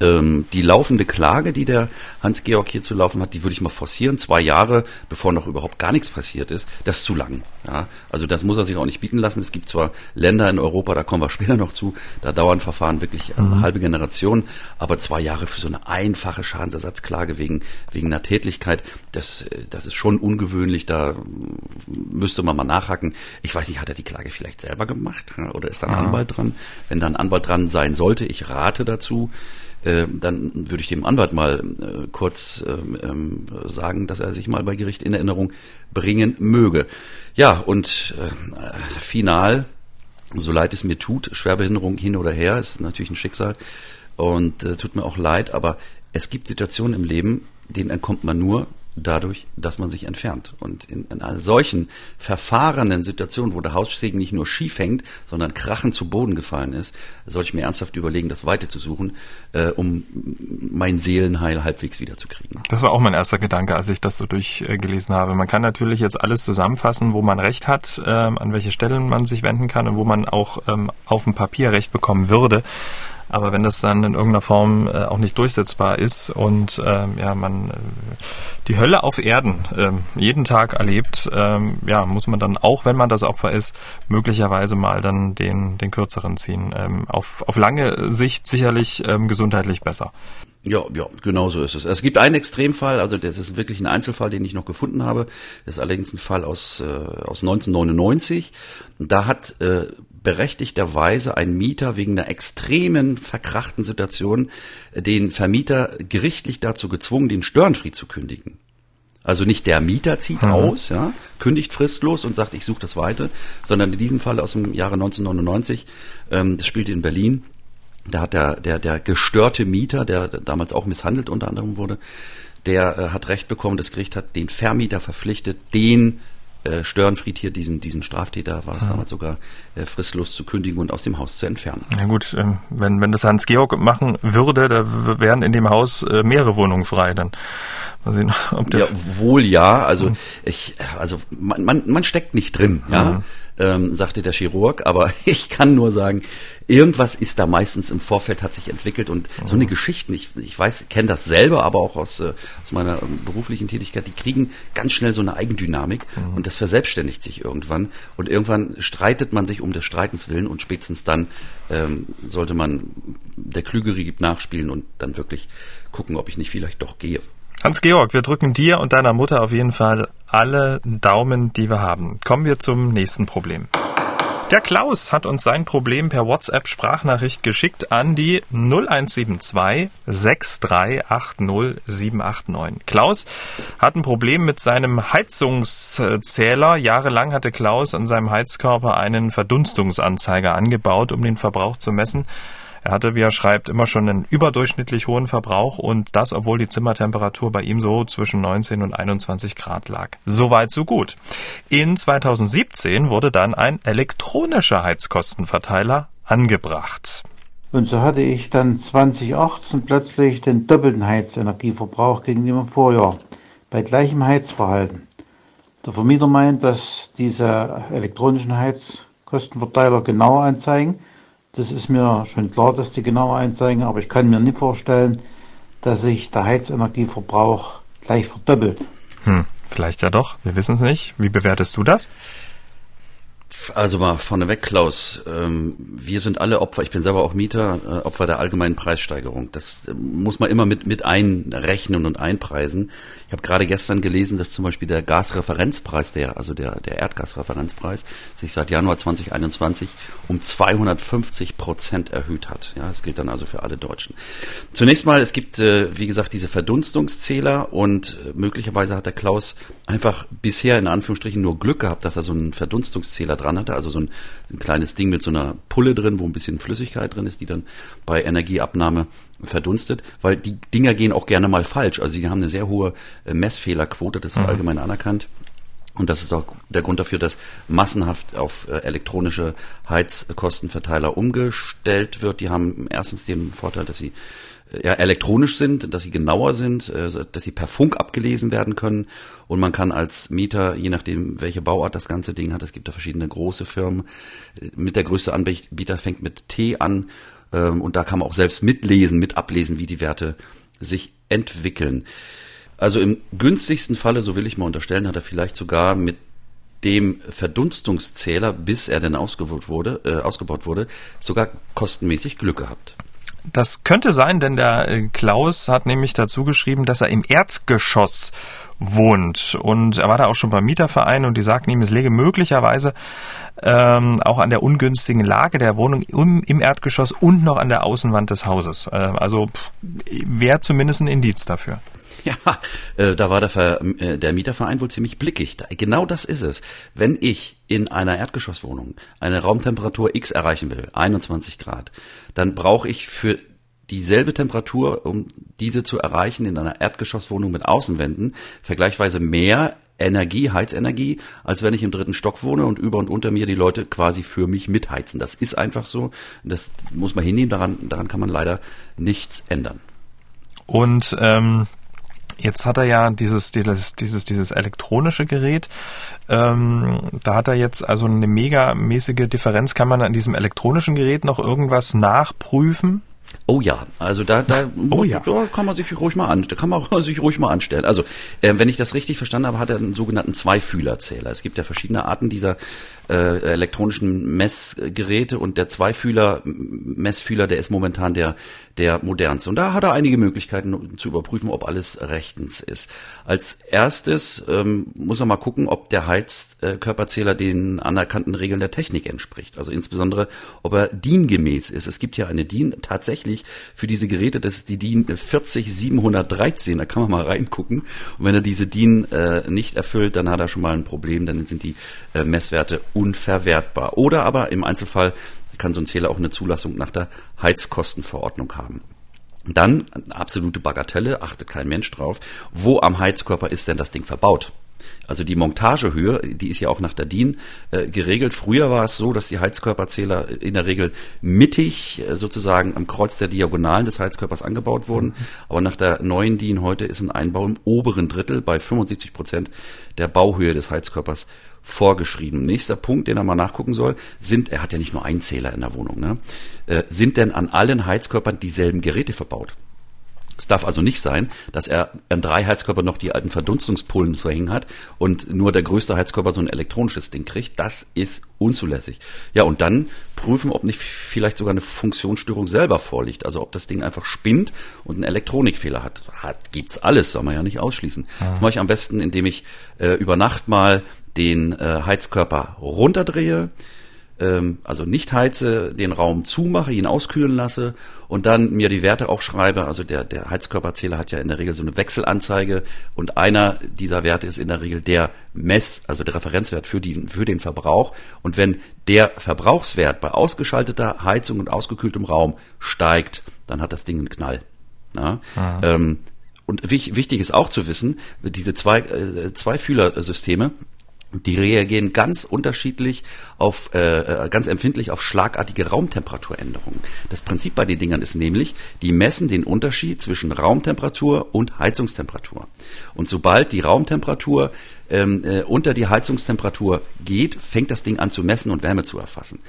ähm, die laufende Klage, die der Hans-Georg hier zu laufen hat, die würde ich mal forcieren. Zwei Jahre, bevor noch überhaupt gar nichts passiert ist, das ist zu lang. Ja, also das muss er sich auch nicht bieten lassen. Es gibt zwar Länder in Europa, da kommen wir später noch zu, da dauern Verfahren wirklich eine mhm. halbe Generation, aber zwei Jahre für so eine einfache Schadensersatzklage wegen, wegen einer Tätlichkeit, das, das ist schon ungewöhnlich, da müsste man mal nachhaken. Ich weiß nicht, hat er die Klage vielleicht selber gemacht oder ist da ein mhm. Anwalt dran? Wenn da ein Anwalt dran sein sollte, ich rate dazu, äh, dann würde ich dem Anwalt mal äh, kurz ähm, ähm, sagen, dass er sich mal bei Gericht in Erinnerung bringen möge. Ja, und äh, final, so leid es mir tut, Schwerbehinderung hin oder her, ist natürlich ein Schicksal und äh, tut mir auch leid, aber es gibt Situationen im Leben, denen entkommt man nur, dadurch, dass man sich entfernt. Und in, in einer solchen verfahrenen Situation, wo der Haussegen nicht nur schief hängt, sondern krachend zu Boden gefallen ist, sollte ich mir ernsthaft überlegen, das Weite zu suchen, äh, um mein Seelenheil halbwegs wiederzukriegen. Das war auch mein erster Gedanke, als ich das so durchgelesen habe. Man kann natürlich jetzt alles zusammenfassen, wo man Recht hat, ähm, an welche Stellen man sich wenden kann und wo man auch ähm, auf dem Papier Recht bekommen würde. Aber wenn das dann in irgendeiner Form äh, auch nicht durchsetzbar ist und ähm, ja, man äh, die Hölle auf Erden ähm, jeden Tag erlebt, ähm, ja, muss man dann auch, wenn man das Opfer ist, möglicherweise mal dann den, den kürzeren ziehen. Ähm, auf, auf lange Sicht sicherlich ähm, gesundheitlich besser. Ja, ja, genau so ist es. Es gibt einen Extremfall, also das ist wirklich ein Einzelfall, den ich noch gefunden habe. Das ist allerdings ein Fall aus, äh, aus 1999. Da hat äh, berechtigterweise ein Mieter wegen einer extremen verkrachten Situation den Vermieter gerichtlich dazu gezwungen, den Störenfried zu kündigen. Also nicht der Mieter zieht mhm. aus, ja, kündigt fristlos und sagt, ich suche das weiter, sondern in diesem Fall aus dem Jahre 1999, ähm, das spielte in Berlin, da hat der, der, der gestörte Mieter, der damals auch misshandelt unter anderem wurde, der äh, hat Recht bekommen, das Gericht hat den Vermieter verpflichtet, den äh, Störenfried hier, diesen, diesen Straftäter, war es ja. damals sogar, äh, fristlos zu kündigen und aus dem Haus zu entfernen. Ja gut, äh, wenn, wenn das Hans-Georg machen würde, da wären in dem Haus äh, mehrere Wohnungen frei. Dann mal sehen, <laughs> ob der ja, wohl ja. Also hm. ich, also man, man, man steckt nicht drin, ja. Mhm ähm, sagte der Chirurg. Aber <laughs> ich kann nur sagen, irgendwas ist da meistens im Vorfeld hat sich entwickelt und mhm. so eine Geschichte, ich, ich weiß, kenne das selber, aber auch aus, äh, aus meiner ähm, beruflichen Tätigkeit, die kriegen ganz schnell so eine Eigendynamik mhm. und das verselbstständigt sich irgendwann und irgendwann streitet man sich um des Streitens willen und spätestens dann ähm, sollte man der Klügere gibt nachspielen und dann wirklich gucken, ob ich nicht vielleicht doch gehe. Hans-Georg, wir drücken dir und deiner Mutter auf jeden Fall alle Daumen, die wir haben. Kommen wir zum nächsten Problem. Der Klaus hat uns sein Problem per WhatsApp Sprachnachricht geschickt an die 0172 6380 789. Klaus hat ein Problem mit seinem Heizungszähler. Jahrelang hatte Klaus an seinem Heizkörper einen Verdunstungsanzeiger angebaut, um den Verbrauch zu messen. Er hatte, wie er schreibt, immer schon einen überdurchschnittlich hohen Verbrauch und das, obwohl die Zimmertemperatur bei ihm so zwischen 19 und 21 Grad lag. Soweit, so gut. In 2017 wurde dann ein elektronischer Heizkostenverteiler angebracht. Und so hatte ich dann 2018 plötzlich den doppelten Heizenergieverbrauch gegenüber dem Vorjahr bei gleichem Heizverhalten. Der Vermieter meint, dass diese elektronischen Heizkostenverteiler genauer anzeigen das ist mir schon klar, dass die genauer einzeigen, aber ich kann mir nicht vorstellen, dass sich der Heizenergieverbrauch gleich verdoppelt. Hm, vielleicht ja doch, wir wissen es nicht. Wie bewertest du das? Also mal vorneweg, Klaus, ähm, wir sind alle Opfer, ich bin selber auch Mieter, äh, Opfer der allgemeinen Preissteigerung. Das äh, muss man immer mit, mit einrechnen und einpreisen. Ich habe gerade gestern gelesen, dass zum Beispiel der Gasreferenzpreis, der, also der, der Erdgasreferenzpreis, sich seit Januar 2021 um 250 Prozent erhöht hat. Ja, das gilt dann also für alle Deutschen. Zunächst mal, es gibt, äh, wie gesagt, diese Verdunstungszähler und äh, möglicherweise hat der Klaus einfach bisher in Anführungsstrichen nur Glück gehabt, dass er so einen Verdunstungszähler dran hatte, also so ein, ein, kleines Ding mit so einer Pulle drin, wo ein bisschen Flüssigkeit drin ist, die dann bei Energieabnahme verdunstet, weil die Dinger gehen auch gerne mal falsch. Also die haben eine sehr hohe äh, Messfehlerquote, das ist mhm. allgemein anerkannt. Und das ist auch der Grund dafür, dass massenhaft auf äh, elektronische Heizkostenverteiler umgestellt wird. Die haben erstens den Vorteil, dass sie ja, elektronisch sind, dass sie genauer sind, äh, dass sie per Funk abgelesen werden können und man kann als Mieter, je nachdem welche Bauart das ganze Ding hat, es gibt da verschiedene große Firmen, äh, mit der größte Anbieter fängt mit T an ähm, und da kann man auch selbst mitlesen, mit ablesen, wie die Werte sich entwickeln. Also im günstigsten Falle, so will ich mal unterstellen, hat er vielleicht sogar mit dem Verdunstungszähler, bis er denn ausgebaut wurde, äh, ausgebaut wurde, sogar kostenmäßig Glück gehabt. Das könnte sein, denn der äh, Klaus hat nämlich dazu geschrieben, dass er im Erdgeschoss wohnt. Und er war da auch schon beim Mieterverein und die sagten ihm, es läge möglicherweise ähm, auch an der ungünstigen Lage der Wohnung im, im Erdgeschoss und noch an der Außenwand des Hauses. Äh, also wäre zumindest ein Indiz dafür. <laughs> Ja, äh, da war der, Ver, äh, der Mieterverein wohl ziemlich blickig. Genau das ist es. Wenn ich in einer Erdgeschosswohnung eine Raumtemperatur X erreichen will, 21 Grad, dann brauche ich für dieselbe Temperatur, um diese zu erreichen in einer Erdgeschosswohnung mit Außenwänden, vergleichsweise mehr Energie, Heizenergie, als wenn ich im dritten Stock wohne und über und unter mir die Leute quasi für mich mitheizen. Das ist einfach so. Das muss man hinnehmen. Daran, daran kann man leider nichts ändern. Und ähm, Jetzt hat er ja dieses, dieses, dieses, dieses elektronische Gerät. Ähm, da hat er jetzt also eine megamäßige Differenz. Kann man an diesem elektronischen Gerät noch irgendwas nachprüfen? Oh ja, also da, da, <laughs> oh ja. da kann man sich ruhig mal an, da kann man <laughs> sich ruhig mal anstellen. Also äh, wenn ich das richtig verstanden habe, hat er einen sogenannten Zweifühlerzähler. Es gibt ja verschiedene Arten dieser äh, elektronischen Messgeräte und der Zweifühler Messfühler, der ist momentan der der modernste. Und da hat er einige Möglichkeiten zu überprüfen, ob alles rechtens ist. Als erstes ähm, muss er mal gucken, ob der Heizkörperzähler den anerkannten Regeln der Technik entspricht. Also insbesondere, ob er DIN-gemäß ist. Es gibt ja eine DIN tatsächlich für diese Geräte, das ist die DIN 40713. Da kann man mal reingucken. Und wenn er diese DIN äh, nicht erfüllt, dann hat er schon mal ein Problem. Dann sind die äh, Messwerte unverwertbar. Oder aber im Einzelfall kann so ein Zähler auch eine Zulassung nach der Heizkostenverordnung haben. Dann, absolute Bagatelle, achtet kein Mensch drauf, wo am Heizkörper ist denn das Ding verbaut? Also die Montagehöhe, die ist ja auch nach der DIN äh, geregelt. Früher war es so, dass die Heizkörperzähler in der Regel mittig äh, sozusagen am Kreuz der Diagonalen des Heizkörpers angebaut wurden. Aber nach der neuen DIN heute ist ein Einbau im oberen Drittel bei 75 Prozent der Bauhöhe des Heizkörpers vorgeschrieben. Nächster Punkt, den er mal nachgucken soll, sind, er hat ja nicht nur einen Zähler in der Wohnung, ne? Äh, sind denn an allen Heizkörpern dieselben Geräte verbaut? Es darf also nicht sein, dass er an drei Heizkörpern noch die alten Verdunstungspullen zu hängen hat und nur der größte Heizkörper so ein elektronisches Ding kriegt. Das ist unzulässig. Ja, und dann prüfen, ob nicht vielleicht sogar eine Funktionsstörung selber vorliegt. Also ob das Ding einfach spinnt und einen Elektronikfehler hat. hat gibt's alles, soll man ja nicht ausschließen. Ja. Das mache ich am besten, indem ich äh, über Nacht mal den äh, Heizkörper runterdrehe, ähm, also nicht heize, den Raum zumache, ihn auskühlen lasse und dann mir die Werte aufschreibe. Also der, der Heizkörperzähler hat ja in der Regel so eine Wechselanzeige und einer dieser Werte ist in der Regel der Mess, also der Referenzwert für, die, für den Verbrauch. Und wenn der Verbrauchswert bei ausgeschalteter Heizung und ausgekühltem Raum steigt, dann hat das Ding einen Knall. Ja? Ähm, und wichtig ist auch zu wissen, diese zwei, äh, zwei Fühlersysteme, die reagieren ganz unterschiedlich auf, äh, äh, ganz empfindlich auf schlagartige Raumtemperaturänderungen. Das Prinzip bei den Dingern ist nämlich, die messen den Unterschied zwischen Raumtemperatur und Heizungstemperatur. Und sobald die Raumtemperatur ähm, äh, unter die Heizungstemperatur geht, fängt das Ding an zu messen und Wärme zu erfassen.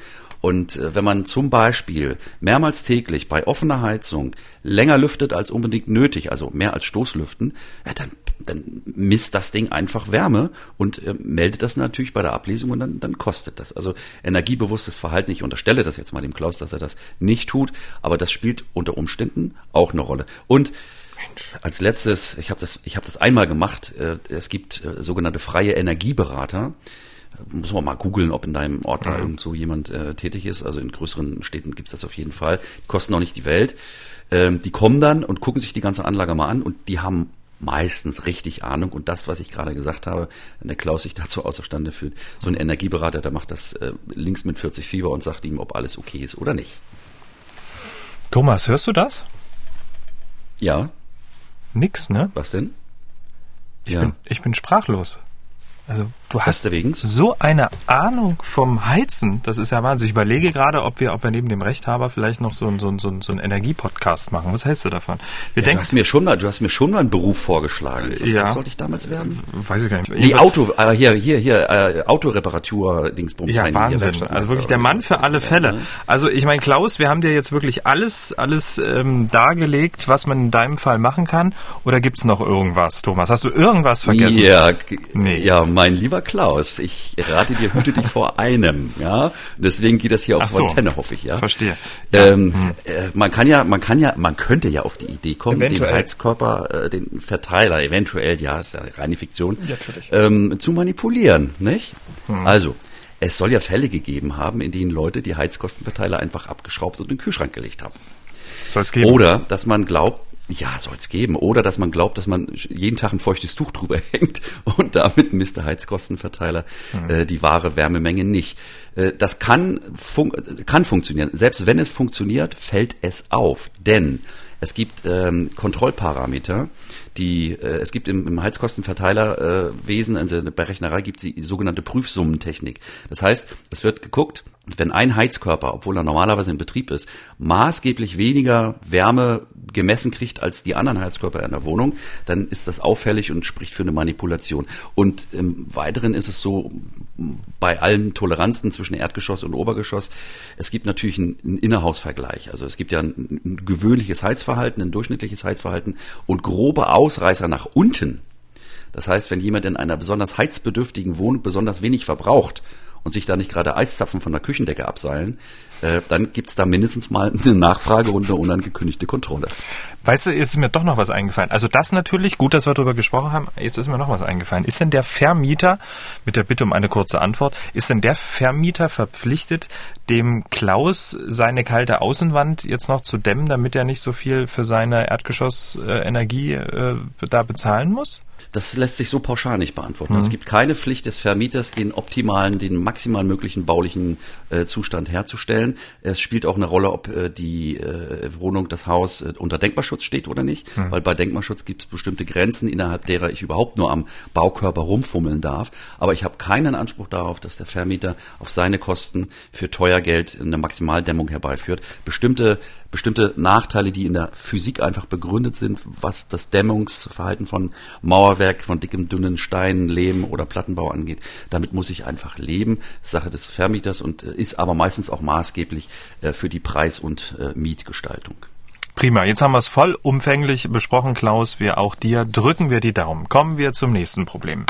Und äh, wenn man zum Beispiel mehrmals täglich bei offener Heizung länger lüftet als unbedingt nötig, also mehr als Stoßlüften, ja, dann, dann misst das Ding einfach Wärme und äh, meldet das natürlich bei der Ablesung und dann, dann kostet das. Also energiebewusstes Verhalten, ich unterstelle das jetzt mal dem Klaus, dass er das nicht tut, aber das spielt unter Umständen auch eine Rolle. Und als letztes, ich habe das, ich habe das einmal gemacht. Äh, es gibt äh, sogenannte freie Energieberater muss man mal googeln, ob in deinem Ort da mhm. irgend so jemand äh, tätig ist. Also in größeren Städten gibt's das auf jeden Fall. Die kosten auch nicht die Welt. Ähm, die kommen dann und gucken sich die ganze Anlage mal an und die haben meistens richtig Ahnung. Und das, was ich gerade gesagt habe, wenn der Klaus sich <laughs> dazu außerstande fühlt, so ein Energieberater, der macht das äh, links mit 40 Fieber und sagt ihm, ob alles okay ist oder nicht. Thomas, hörst du das? Ja. Nix, ne? Was denn? Ich, ja. bin, ich bin sprachlos. Also du hast deswegen? so eine Ahnung vom Heizen. Das ist ja Wahnsinn. Ich überlege gerade, ob wir, ob wir neben dem Rechthaber vielleicht noch so, ein, so, ein, so, ein, so einen Energiepodcast machen. Was hältst du davon? Wir ja, denken, du hast mir schon mal, du hast mir schon mal einen Beruf vorgeschlagen. Was, ja. sollte ich damals werden? Weiß ich gar nicht. Nee, Auto, äh, hier, hier, hier, äh, Autoreparatur, Dingsbums. Ja, Wahnsinn. Also wirklich der Mann für alle Fälle. Also ich meine, Klaus, wir haben dir jetzt wirklich alles, alles ähm, dargelegt, was man in deinem Fall machen kann. Oder gibt's noch irgendwas, Thomas? Hast du irgendwas vergessen? Ja, nee. ja, mein lieber Klaus, ich rate dir, hüte dich vor einem, ja. Deswegen geht das hier auf so, Antenne, hoffe ich, ja. Verstehe. Ähm, hm. äh, man kann ja, man kann ja, man könnte ja auf die Idee kommen, eventuell. den Heizkörper, äh, den Verteiler, eventuell, ja, ist ja reine Fiktion, ja, ähm, zu manipulieren, nicht? Hm. Also, es soll ja Fälle gegeben haben, in denen Leute die Heizkostenverteiler einfach abgeschraubt und in den Kühlschrank gelegt haben. Soll es geben? Oder, dass man glaubt, ja, soll es geben. Oder dass man glaubt, dass man jeden Tag ein feuchtes Tuch drüber <laughs> hängt und damit misst der Heizkostenverteiler mhm. äh, die wahre Wärmemenge nicht. Äh, das kann, fun kann funktionieren. Selbst wenn es funktioniert, fällt es auf. Denn es gibt ähm, Kontrollparameter, die äh, es gibt im, im Heizkostenverteilerwesen, äh, also bei Rechnerei gibt es die sogenannte Prüfsummentechnik. Das heißt, es wird geguckt, wenn ein Heizkörper, obwohl er normalerweise in Betrieb ist, maßgeblich weniger Wärme gemessen kriegt als die anderen Heizkörper in der Wohnung, dann ist das auffällig und spricht für eine Manipulation. Und im Weiteren ist es so, bei allen Toleranzen zwischen Erdgeschoss und Obergeschoss, es gibt natürlich einen, einen Innerhausvergleich. Also es gibt ja ein, ein gewöhnliches Heizverhalten, ein durchschnittliches Heizverhalten und grobe Ausreißer nach unten. Das heißt, wenn jemand in einer besonders heizbedürftigen Wohnung besonders wenig verbraucht und sich da nicht gerade Eiszapfen von der Küchendecke abseilen, äh, dann gibt's da mindestens mal eine Nachfrage und eine unangekündigte Kontrolle. Weißt du, jetzt ist mir doch noch was eingefallen. Also das natürlich, gut, dass wir darüber gesprochen haben, jetzt ist mir noch was eingefallen. Ist denn der Vermieter, mit der Bitte um eine kurze Antwort, ist denn der Vermieter verpflichtet, dem Klaus seine kalte Außenwand jetzt noch zu dämmen, damit er nicht so viel für seine Erdgeschossenergie äh, da bezahlen muss? Das lässt sich so pauschal nicht beantworten. Mhm. Es gibt keine Pflicht des Vermieters, den optimalen, den maximal möglichen baulichen äh, Zustand herzustellen. Es spielt auch eine Rolle, ob äh, die äh, Wohnung, das Haus äh, unter Denkmalschutz steht oder nicht, mhm. weil bei Denkmalschutz gibt es bestimmte Grenzen, innerhalb derer ich überhaupt nur am Baukörper rumfummeln darf. Aber ich habe keinen Anspruch darauf, dass der Vermieter auf seine Kosten für teuer Geld eine Maximaldämmung herbeiführt. Bestimmte bestimmte Nachteile, die in der Physik einfach begründet sind, was das Dämmungsverhalten von Mauerwerk, von dickem, dünnen Steinen, Lehm oder Plattenbau angeht. Damit muss ich einfach leben, Sache des Vermieters und ist aber meistens auch maßgeblich äh, für die Preis- und äh, Mietgestaltung. Prima, jetzt haben wir es vollumfänglich besprochen, Klaus. Wir auch dir drücken wir die Daumen. Kommen wir zum nächsten Problem.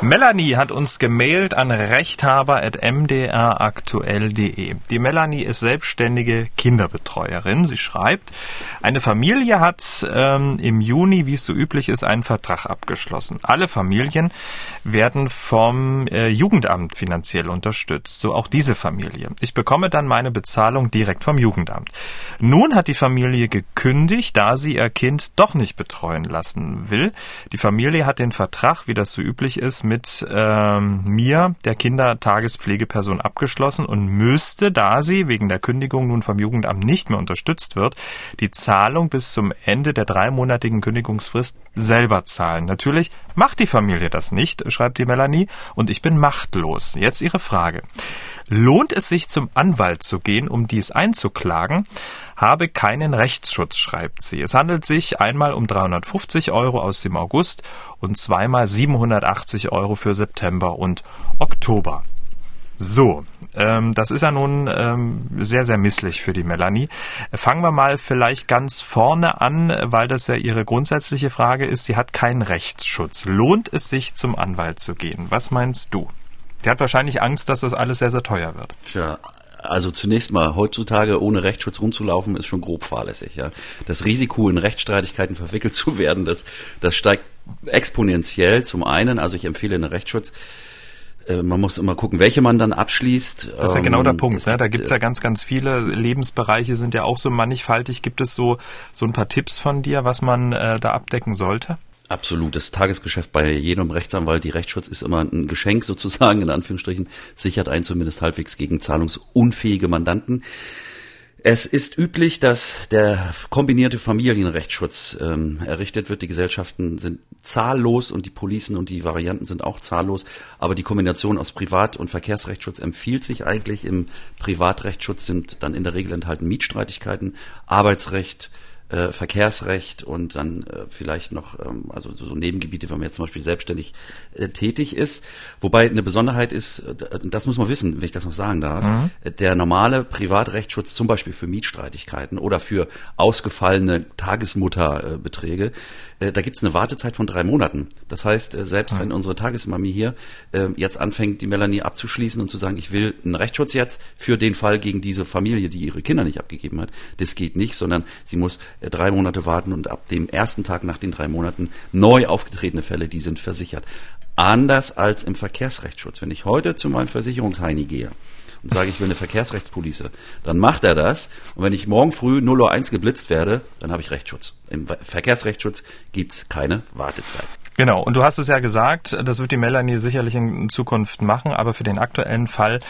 Melanie hat uns gemailt an rechthaber.mdraktuell.de. Die Melanie ist selbstständige Kinderbetreuerin. Sie schreibt, eine Familie hat ähm, im Juni, wie es so üblich ist, einen Vertrag abgeschlossen. Alle Familien werden vom äh, Jugendamt finanziell unterstützt, so auch diese Familie. Ich bekomme dann meine Bezahlung direkt vom Jugendamt. Nun hat die Familie gekündigt, da sie ihr Kind doch nicht betreuen lassen will. Die Familie hat den Vertrag, wie das so üblich ist, mit ähm, mir, der Kindertagespflegeperson, abgeschlossen und müsste, da sie wegen der Kündigung nun vom Jugendamt nicht mehr unterstützt wird, die Zahlung bis zum Ende der dreimonatigen Kündigungsfrist selber zahlen. Natürlich macht die Familie das nicht, schreibt die Melanie, und ich bin machtlos. Jetzt Ihre Frage. Lohnt es sich zum Anwalt zu gehen, um dies einzuklagen? Habe keinen Rechtsschutz, schreibt sie. Es handelt sich einmal um 350 Euro aus dem August und zweimal 780 Euro für September und Oktober. So, ähm, das ist ja nun ähm, sehr, sehr misslich für die Melanie. Fangen wir mal vielleicht ganz vorne an, weil das ja ihre grundsätzliche Frage ist. Sie hat keinen Rechtsschutz. Lohnt es sich, zum Anwalt zu gehen? Was meinst du? Die hat wahrscheinlich Angst, dass das alles sehr, sehr teuer wird. Tja, also zunächst mal, heutzutage ohne Rechtsschutz rumzulaufen, ist schon grob fahrlässig. Ja. Das Risiko, in Rechtsstreitigkeiten verwickelt zu werden, das, das steigt exponentiell zum einen. Also ich empfehle einen Rechtsschutz. Äh, man muss immer gucken, welche man dann abschließt. Das ist ja genau der ähm, Punkt. Ne? Da gibt's ja ganz, ganz viele Lebensbereiche, sind ja auch so mannigfaltig. Gibt es so, so ein paar Tipps von dir, was man äh, da abdecken sollte? Absolut. Das Tagesgeschäft bei jedem Rechtsanwalt, die Rechtsschutz ist immer ein Geschenk sozusagen, in Anführungsstrichen, sichert einen zumindest halbwegs gegen zahlungsunfähige Mandanten. Es ist üblich, dass der kombinierte Familienrechtsschutz ähm, errichtet wird. Die Gesellschaften sind zahllos und die Policen und die Varianten sind auch zahllos. Aber die Kombination aus Privat- und Verkehrsrechtsschutz empfiehlt sich eigentlich. Im Privatrechtsschutz sind dann in der Regel enthalten Mietstreitigkeiten, Arbeitsrecht, äh, Verkehrsrecht und dann äh, vielleicht noch, ähm, also so Nebengebiete, wenn man jetzt zum Beispiel selbstständig äh, tätig ist. Wobei eine Besonderheit ist, äh, das muss man wissen, wenn ich das noch sagen darf, mhm. der normale Privatrechtsschutz zum Beispiel für Mietstreitigkeiten oder für ausgefallene Tagesmutterbeträge, äh, da gibt es eine Wartezeit von drei Monaten. Das heißt, äh, selbst mhm. wenn unsere Tagesmami hier äh, jetzt anfängt, die Melanie abzuschließen und zu sagen, ich will einen Rechtsschutz jetzt für den Fall gegen diese Familie, die ihre Kinder nicht abgegeben hat, das geht nicht, sondern sie muss äh, drei Monate warten und ab dem ersten Tag nach den drei Monaten neu aufgetretene Fälle, die sind versichert. Anders als im Verkehrsrechtsschutz. Wenn ich heute zu meinem Versicherungsheini gehe und sage, ich will eine Verkehrsrechtspolice, dann macht er das. Und wenn ich morgen früh 0 Uhr 1 geblitzt werde, dann habe ich Rechtsschutz. Im Verkehrsrechtsschutz gibt's keine Wartezeit. Genau, und du hast es ja gesagt, das wird die Melanie sicherlich in Zukunft machen, aber für den aktuellen Fall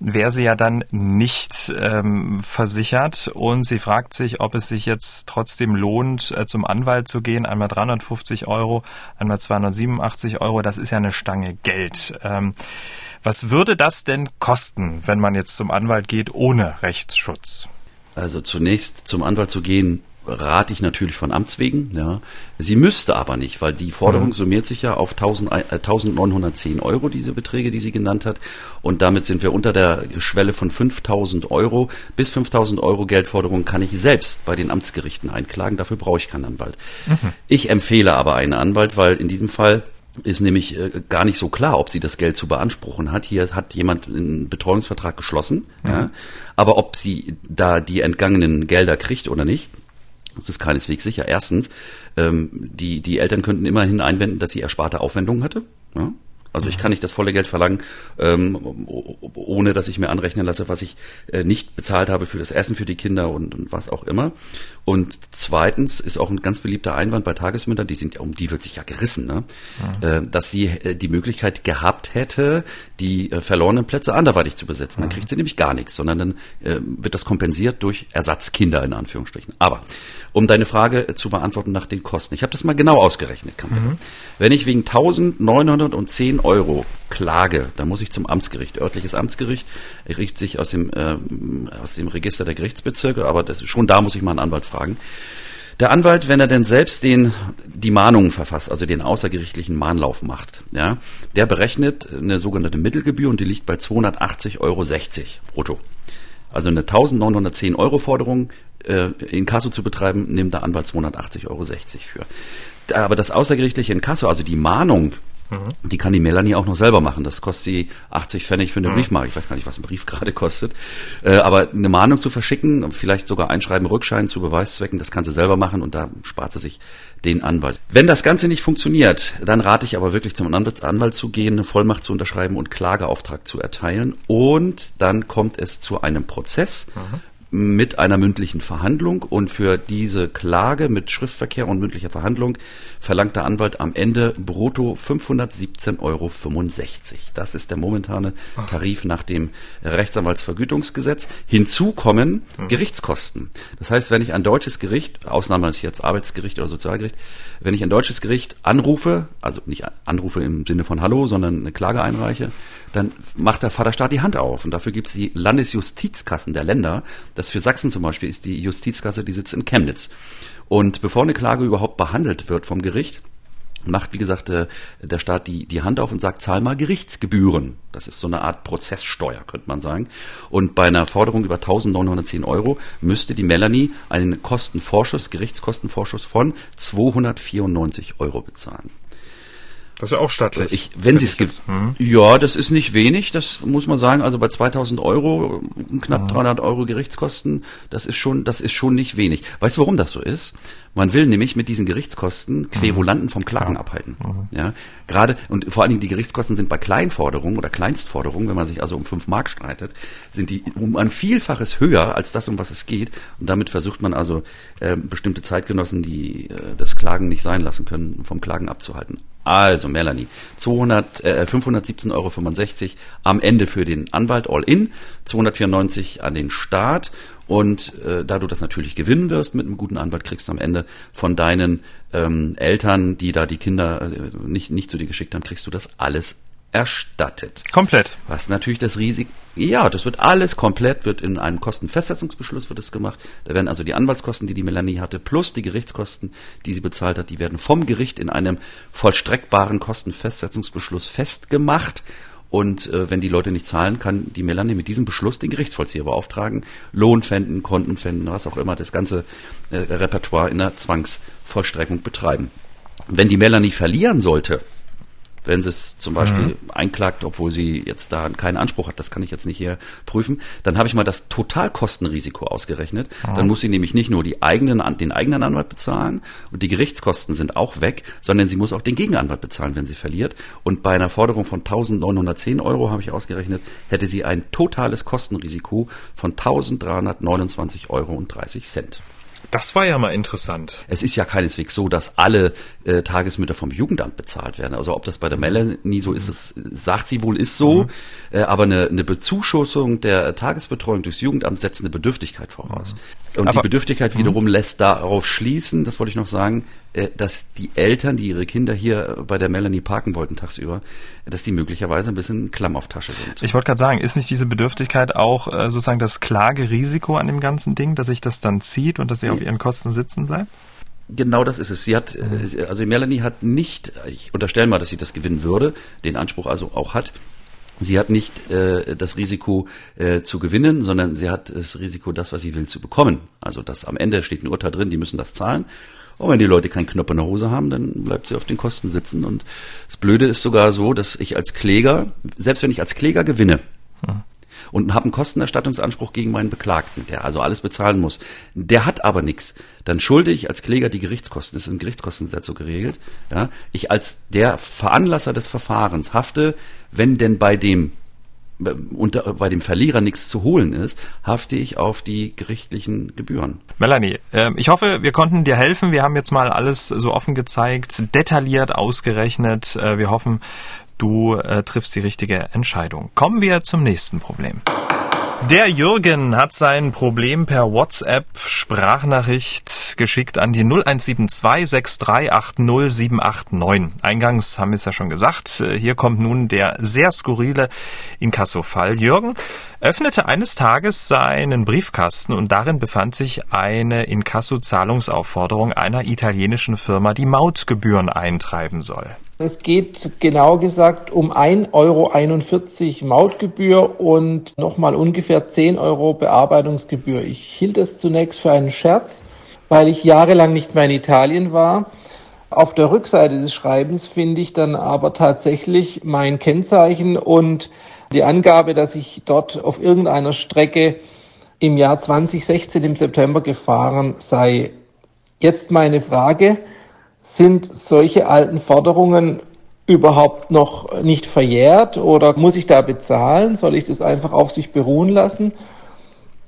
wäre sie ja dann nicht ähm, versichert und sie fragt sich, ob es sich jetzt trotzdem lohnt, äh, zum Anwalt zu gehen. Einmal 350 Euro, einmal 287 Euro, das ist ja eine Stange Geld. Ähm, was würde das denn kosten, wenn man jetzt zum Anwalt geht ohne Rechtsschutz? Also zunächst zum Anwalt zu gehen, rate ich natürlich von Amts wegen. Ja. Sie müsste aber nicht, weil die Forderung mhm. summiert sich ja auf 1000, äh, 1910 Euro, diese Beträge, die sie genannt hat. Und damit sind wir unter der Schwelle von 5000 Euro. Bis 5000 Euro Geldforderung kann ich selbst bei den Amtsgerichten einklagen. Dafür brauche ich keinen Anwalt. Mhm. Ich empfehle aber einen Anwalt, weil in diesem Fall ist nämlich äh, gar nicht so klar, ob sie das Geld zu beanspruchen hat. Hier hat jemand einen Betreuungsvertrag geschlossen, mhm. ja, aber ob sie da die entgangenen Gelder kriegt oder nicht, das ist keineswegs sicher. Erstens, ähm, die, die Eltern könnten immerhin einwenden, dass sie ersparte Aufwendungen hatte. Ja? Also ich kann nicht das volle Geld verlangen, ähm, ohne dass ich mir anrechnen lasse, was ich äh, nicht bezahlt habe für das Essen für die Kinder und, und was auch immer. Und zweitens ist auch ein ganz beliebter Einwand bei Tagesmüttern, die sind um die wird sich ja gerissen, ne? Ja. Äh, dass sie äh, die Möglichkeit gehabt hätte, die äh, verlorenen Plätze anderweitig zu besetzen. Dann kriegt sie nämlich gar nichts, sondern dann wird das kompensiert durch Ersatzkinder in Anführungsstrichen. Aber um deine Frage zu beantworten nach den Kosten, ich habe das mal genau ausgerechnet, Camilla. Mhm. Wenn ich wegen 1910 Euro klage, dann muss ich zum Amtsgericht, örtliches Amtsgericht, richtet sich aus dem, äh, aus dem Register der Gerichtsbezirke, aber das, schon da muss ich mal einen Anwalt fragen. Der Anwalt, wenn er denn selbst den, die Mahnungen verfasst, also den außergerichtlichen Mahnlauf macht, ja, der berechnet eine sogenannte Mittelgebühr und die liegt bei 280,60 Euro brutto. Also eine 1910 Euro Forderung äh, in Kasso zu betreiben, nimmt der Anwalt 280,60 Euro für. Aber das außergerichtliche Inkasso, also die Mahnung, Mhm. Die kann die Melanie auch noch selber machen. Das kostet sie 80 Pfennig für eine mhm. Briefmarke. Ich weiß gar nicht, was ein Brief <laughs> gerade kostet. Äh, aber eine Mahnung zu verschicken, vielleicht sogar einschreiben, Rückschein zu Beweiszwecken, das kann sie selber machen und da spart sie sich den Anwalt. Wenn das Ganze nicht funktioniert, dann rate ich aber wirklich zum Anwalt, Anwalt zu gehen, eine Vollmacht zu unterschreiben und Klageauftrag zu erteilen. Und dann kommt es zu einem Prozess. Mhm mit einer mündlichen Verhandlung und für diese Klage mit Schriftverkehr und mündlicher Verhandlung verlangt der Anwalt am Ende brutto 517,65 Euro. Das ist der momentane Tarif nach dem Rechtsanwaltsvergütungsgesetz. Hinzu kommen hm. Gerichtskosten. Das heißt, wenn ich ein deutsches Gericht, Ausnahme ist jetzt Arbeitsgericht oder Sozialgericht, wenn ich ein deutsches Gericht anrufe, also nicht anrufe im Sinne von Hallo, sondern eine Klage einreiche, dann macht der Vaterstaat die Hand auf. Und dafür gibt es die Landesjustizkassen der Länder. Das für Sachsen zum Beispiel ist die Justizkasse, die sitzt in Chemnitz. Und bevor eine Klage überhaupt behandelt wird vom Gericht, macht, wie gesagt, der, der Staat die, die Hand auf und sagt, zahl mal Gerichtsgebühren. Das ist so eine Art Prozesssteuer, könnte man sagen. Und bei einer Forderung über 1910 Euro müsste die Melanie einen Kostenvorschuss, Gerichtskostenvorschuss von 294 Euro bezahlen. Das ist ja auch stattlich. Ich, wenn sie es gibt. Hm. Ja, das ist nicht wenig, das muss man sagen. Also bei 2000 Euro, knapp hm. 300 Euro Gerichtskosten, das ist schon, das ist schon nicht wenig. Weißt du, warum das so ist? Man will nämlich mit diesen Gerichtskosten Querulanten vom Klagen ja. abhalten. Mhm. Ja, gerade und vor allen Dingen die Gerichtskosten sind bei Kleinforderungen oder Kleinstforderungen, wenn man sich also um fünf Mark streitet, sind die um ein Vielfaches höher als das, um was es geht. Und damit versucht man also äh, bestimmte Zeitgenossen, die äh, das Klagen nicht sein lassen können, vom Klagen abzuhalten. Also Melanie, 200, äh, 517,65 Euro am Ende für den Anwalt all in, 294 an den Staat. Und äh, da du das natürlich gewinnen wirst mit einem guten Anwalt, kriegst du am Ende von deinen ähm, Eltern, die da die Kinder äh, nicht, nicht zu dir geschickt haben, kriegst du das alles erstattet. Komplett. Was natürlich das Risiko, ja, das wird alles komplett, wird in einem Kostenfestsetzungsbeschluss wird es gemacht. Da werden also die Anwaltskosten, die die Melanie hatte, plus die Gerichtskosten, die sie bezahlt hat, die werden vom Gericht in einem vollstreckbaren Kostenfestsetzungsbeschluss festgemacht. Und äh, wenn die Leute nicht zahlen, kann die Melanie mit diesem Beschluss den Gerichtsvollzieher beauftragen, Lohn fänden, Konten fänden, was auch immer, das ganze äh, Repertoire in der Zwangsvollstreckung betreiben. Wenn die Melanie verlieren sollte, wenn sie es zum Beispiel mhm. einklagt, obwohl sie jetzt da keinen Anspruch hat, das kann ich jetzt nicht hier prüfen, dann habe ich mal das Totalkostenrisiko ausgerechnet. Mhm. Dann muss sie nämlich nicht nur die eigenen, den eigenen Anwalt bezahlen und die Gerichtskosten sind auch weg, sondern sie muss auch den Gegenanwalt bezahlen, wenn sie verliert. Und bei einer Forderung von 1910 Euro, habe ich ausgerechnet, hätte sie ein totales Kostenrisiko von 1329 Euro und 30 Cent. Das war ja mal interessant. Es ist ja keineswegs so, dass alle äh, Tagesmütter vom Jugendamt bezahlt werden. Also ob das bei der Melanie so ist, das sagt sie wohl ist so. Mhm. Äh, aber eine, eine Bezuschussung der Tagesbetreuung durchs Jugendamt setzt eine Bedürftigkeit voraus. Mhm. Und aber, die Bedürftigkeit mhm. wiederum lässt darauf schließen, das wollte ich noch sagen, äh, dass die Eltern, die ihre Kinder hier bei der Melanie parken wollten tagsüber, dass die möglicherweise ein bisschen Klamm auf Tasche sind. Ich wollte gerade sagen, ist nicht diese Bedürftigkeit auch äh, sozusagen das Klagerisiko an dem ganzen Ding, dass sich das dann zieht und dass sie auf ihren Kosten sitzen bleibt? Genau das ist es. Sie hat, mhm. also Melanie hat nicht, ich unterstelle mal, dass sie das gewinnen würde, den Anspruch also auch hat. Sie hat nicht äh, das Risiko äh, zu gewinnen, sondern sie hat das Risiko, das, was sie will, zu bekommen. Also das am Ende steht ein Urteil drin, die müssen das zahlen. Und wenn die Leute keinen Knopf in der Hose haben, dann bleibt sie auf den Kosten sitzen. Und das Blöde ist sogar so, dass ich als Kläger, selbst wenn ich als Kläger gewinne, hm und habe einen Kostenerstattungsanspruch gegen meinen Beklagten, der also alles bezahlen muss. Der hat aber nichts. Dann schulde ich als Kläger die Gerichtskosten. Das ist im Gerichtskostengesetz so geregelt. Ja, ich als der Veranlasser des Verfahrens hafte, wenn denn bei dem unter, bei dem Verlierer nichts zu holen ist, hafte ich auf die gerichtlichen Gebühren. Melanie, äh, ich hoffe, wir konnten dir helfen. Wir haben jetzt mal alles so offen gezeigt, detailliert ausgerechnet. Äh, wir hoffen, du äh, triffst die richtige Entscheidung. Kommen wir zum nächsten Problem. Der Jürgen hat sein Problem per WhatsApp Sprachnachricht geschickt an die 0172 6380 789. Eingangs haben wir es ja schon gesagt. Hier kommt nun der sehr skurrile Inkasso-Fall. Jürgen öffnete eines Tages seinen Briefkasten und darin befand sich eine Inkasso-Zahlungsaufforderung einer italienischen Firma, die Mautgebühren eintreiben soll. Es geht genau gesagt um 1,41 Euro Mautgebühr und nochmal ungefähr 10 Euro Bearbeitungsgebühr. Ich hielt es zunächst für einen Scherz, weil ich jahrelang nicht mehr in Italien war. Auf der Rückseite des Schreibens finde ich dann aber tatsächlich mein Kennzeichen und die Angabe, dass ich dort auf irgendeiner Strecke im Jahr 2016 im September gefahren sei. Jetzt meine Frage, sind solche alten Forderungen überhaupt noch nicht verjährt oder muss ich da bezahlen? Soll ich das einfach auf sich beruhen lassen?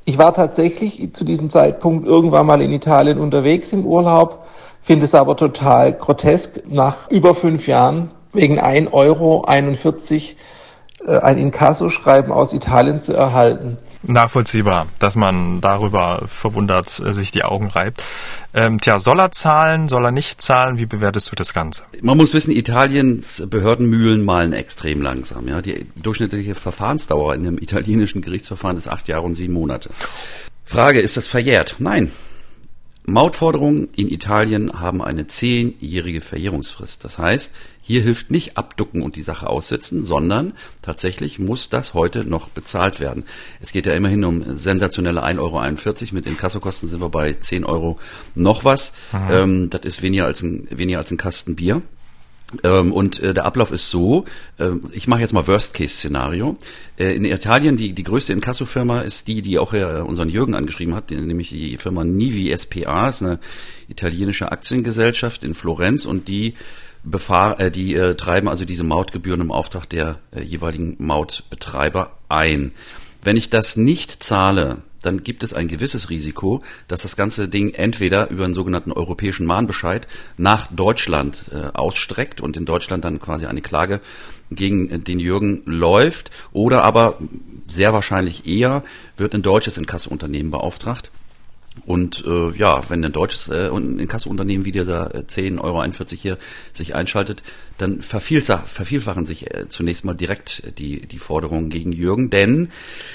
Ich war tatsächlich zu diesem Zeitpunkt irgendwann mal in Italien unterwegs im Urlaub, finde es aber total grotesk, nach über fünf Jahren wegen 1,41 Euro äh, ein Inkasso-Schreiben aus Italien zu erhalten. Nachvollziehbar, dass man darüber verwundert äh, sich die Augen reibt. Ähm, tja, soll er zahlen, soll er nicht zahlen? Wie bewertest du das Ganze? Man muss wissen, Italiens Behördenmühlen malen extrem langsam. Ja, die durchschnittliche Verfahrensdauer in einem italienischen Gerichtsverfahren ist acht Jahre und sieben Monate. Frage, ist das verjährt? Nein, Mautforderungen in Italien haben eine zehnjährige Verjährungsfrist. Das heißt, hier hilft nicht abducken und die Sache aussitzen, sondern tatsächlich muss das heute noch bezahlt werden. Es geht ja immerhin um sensationelle 1,41 Euro. Mit den Kassokosten sind wir bei 10 Euro noch was. Ähm, das ist weniger als ein, weniger als ein Kasten Bier. Ähm, und äh, der Ablauf ist so, äh, ich mache jetzt mal Worst-Case-Szenario. Äh, in Italien, die, die größte Inkasso-Firma ist die, die auch äh, unseren Jürgen angeschrieben hat, nämlich die Firma Nivi SPA, ist eine italienische Aktiengesellschaft in Florenz und die befahr, äh, die äh, treiben also diese Mautgebühren im Auftrag der äh, jeweiligen Mautbetreiber ein. Wenn ich das nicht zahle, dann gibt es ein gewisses Risiko, dass das ganze Ding entweder über einen sogenannten europäischen Mahnbescheid nach Deutschland äh, ausstreckt und in Deutschland dann quasi eine Klage gegen äh, den Jürgen läuft. Oder aber sehr wahrscheinlich eher wird ein deutsches Inkassounternehmen beauftragt und äh, ja, wenn ein deutsches äh, Inkassounternehmen wie dieser äh, 10,41 Euro hier sich einschaltet, dann vervielfachen sich äh, zunächst mal direkt die, die Forderungen gegen Jürgen, denn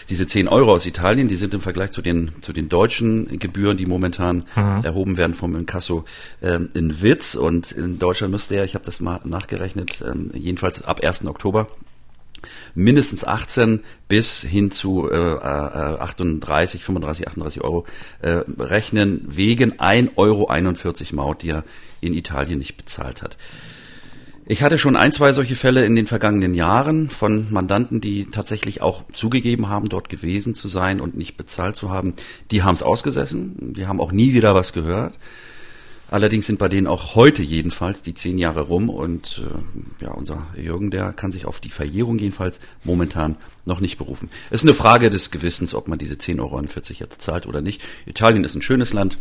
diese 10 Euro aus Italien, die sind im Vergleich zu den, zu den deutschen Gebühren, die momentan mhm. erhoben werden vom Inkasso, äh, ein Witz. Und in Deutschland müsste er, ich habe das mal nachgerechnet, äh, jedenfalls ab 1. Oktober mindestens 18 bis hin zu äh, 38, 35, 38 Euro äh, rechnen wegen 1,41 Euro Maut, die er in Italien nicht bezahlt hat. Ich hatte schon ein, zwei solche Fälle in den vergangenen Jahren von Mandanten, die tatsächlich auch zugegeben haben, dort gewesen zu sein und nicht bezahlt zu haben. Die haben es ausgesessen, die haben auch nie wieder was gehört. Allerdings sind bei denen auch heute jedenfalls die zehn Jahre rum und äh, ja, unser Jürgen, der kann sich auf die Verjährung jedenfalls momentan noch nicht berufen. Es ist eine Frage des Gewissens, ob man diese 10,40 Euro jetzt zahlt oder nicht. Italien ist ein schönes Land.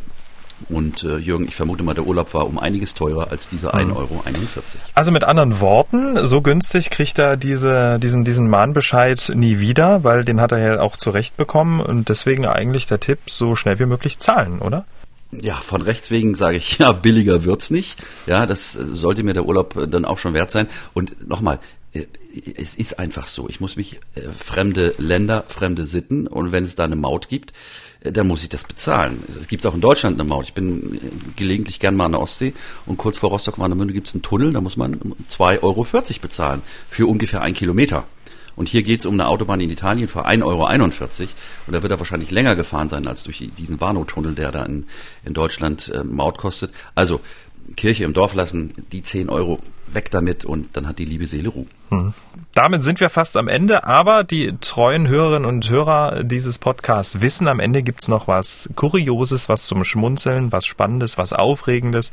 Und äh, Jürgen, ich vermute mal, der Urlaub war um einiges teurer als diese 1,41 Euro. Also mit anderen Worten, so günstig kriegt er diese, diesen, diesen Mahnbescheid nie wieder, weil den hat er ja auch zurecht bekommen und deswegen eigentlich der Tipp, so schnell wie möglich zahlen, oder? Ja, von Rechts wegen sage ich, <laughs> ja, billiger wird's nicht. Ja, das sollte mir der Urlaub dann auch schon wert sein. Und nochmal, äh, es ist einfach so. Ich muss mich äh, fremde Länder, fremde Sitten und wenn es da eine Maut gibt, äh, dann muss ich das bezahlen. Es gibt auch in Deutschland eine Maut. Ich bin gelegentlich gern mal an der Ostsee und kurz vor Rostock-Warnemünde gibt es einen Tunnel, da muss man 2,40 Euro bezahlen für ungefähr ein Kilometer. Und hier geht es um eine Autobahn in Italien für 1,41 Euro. Und da wird er wahrscheinlich länger gefahren sein als durch diesen Warnow-Tunnel, der da in, in Deutschland äh, Maut kostet. Also Kirche im Dorf lassen, die 10 Euro weg damit und dann hat die liebe Seele Ruhe. Hm. Damit sind wir fast am Ende, aber die treuen Hörerinnen und Hörer dieses Podcasts wissen, am Ende gibt's noch was Kurioses, was zum Schmunzeln, was Spannendes, was Aufregendes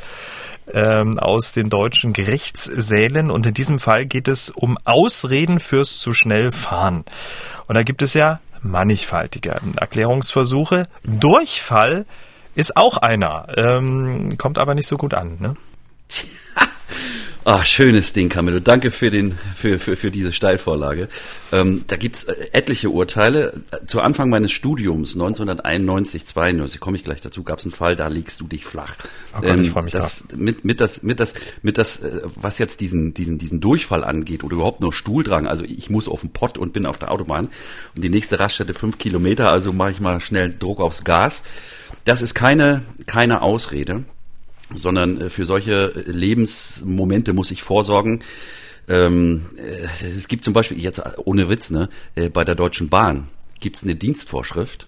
ähm, aus den deutschen Gerichtssälen. Und in diesem Fall geht es um Ausreden fürs zu schnell fahren. Und da gibt es ja mannigfaltige Erklärungsversuche. Durchfall ist auch einer, ähm, kommt aber nicht so gut an. Ne? <laughs> Ah, schönes Ding, Camillo. Danke für den für für, für diese Steilvorlage. Ähm, da gibt's äh, etliche Urteile. Zu Anfang meines Studiums 1991, 92 komme ich gleich dazu. Gab's einen Fall, da legst du dich flach. Oh Gott, ähm, ich freue mich das, drauf. Mit mit das mit das mit das äh, was jetzt diesen diesen diesen Durchfall angeht oder überhaupt nur Stuhldrang. Also ich muss auf den Pott und bin auf der Autobahn und die nächste Raststätte fünf Kilometer. Also mache ich mal schnell Druck aufs Gas. Das ist keine keine Ausrede sondern äh, für solche Lebensmomente muss ich vorsorgen. Ähm, äh, es gibt zum Beispiel, jetzt ohne Witz, ne, äh, bei der Deutschen Bahn gibt es eine Dienstvorschrift,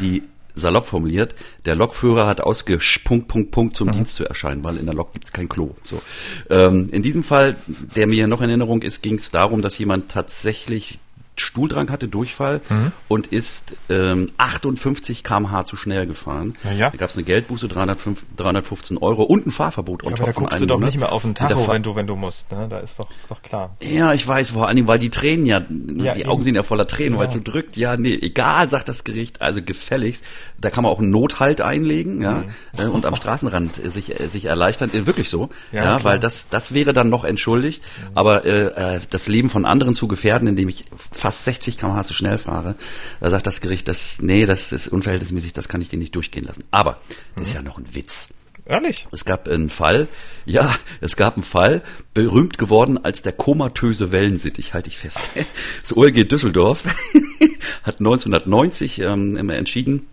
die salopp formuliert, der Lokführer hat ausgespunkt, Punkt, Punkt zum mhm. Dienst zu erscheinen, weil in der Lok gibt's kein Klo. So. Ähm, in diesem Fall, der mir noch in Erinnerung ist, ging es darum, dass jemand tatsächlich Stuhldrang hatte, Durchfall mhm. und ist ähm, 58 km/h zu schnell gefahren. Ja, Da gab es eine Geldbuße, 305, 315 Euro und ein Fahrverbot. Ja, aber da guckst du doch nicht mehr auf den Tacho, wenn du, wenn du musst. Ne? Da ist doch, ist doch klar. Ja, ich weiß, vor allen Dingen, weil die Tränen ja, ja die eben. Augen sind ja voller Tränen, ja. weil es so drückt. Ja, nee, egal, sagt das Gericht, also gefälligst. Da kann man auch einen Nothalt einlegen ja, mhm. Äh, und am Straßenrand <laughs> sich, äh, sich erleichtern. Äh, wirklich so, ja, ja weil das, das wäre dann noch entschuldigt. Mhm. Aber äh, das Leben von anderen zu gefährden, indem ich fast 60 km/h zu schnell fahre, da sagt das Gericht, das, nee, das ist unverhältnismäßig, das kann ich dir nicht durchgehen lassen. Aber das ist ja noch ein Witz. Ehrlich? Es gab einen Fall, ja, es gab einen Fall, berühmt geworden als der komatöse Wellensittich, halte ich fest. <laughs> Das OLG Düsseldorf <laughs> hat 1990 ähm, entschieden,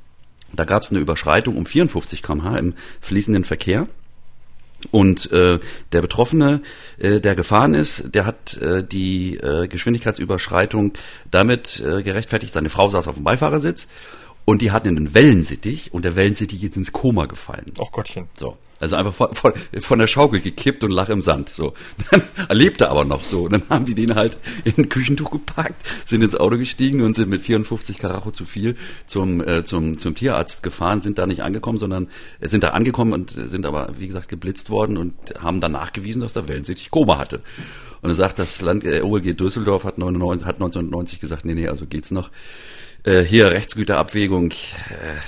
da gab es eine Überschreitung um 54 km/h im fließenden Verkehr. Und äh, der Betroffene, äh, der gefahren ist, der hat äh, die äh, Geschwindigkeitsüberschreitung damit äh, gerechtfertigt. Seine Frau saß auf dem Beifahrersitz Und die hatten einen Wellensittich und der Wellensittich ist ins Koma gefallen. Och Gottchen. So. Also einfach von, von, von der Schaukel gekippt und lag im Sand. So. <laughs> Dann erlebte aber noch so. Und dann haben die den halt in ein Küchentuch gepackt, sind ins Auto gestiegen und sind mit 54 Karacho zu viel zum, äh, zum, zum Tierarzt gefahren, sind da nicht angekommen, sondern äh, sind da angekommen und sind aber, wie gesagt, geblitzt worden und haben dann nachgewiesen, dass der Wellensittich Koma hatte. Und er sagt, das Land, äh, OLG Düsseldorf hat, 99, hat 1990 gesagt, nee, nee, also geht's noch. Äh, hier Rechtsgüterabwägung, äh,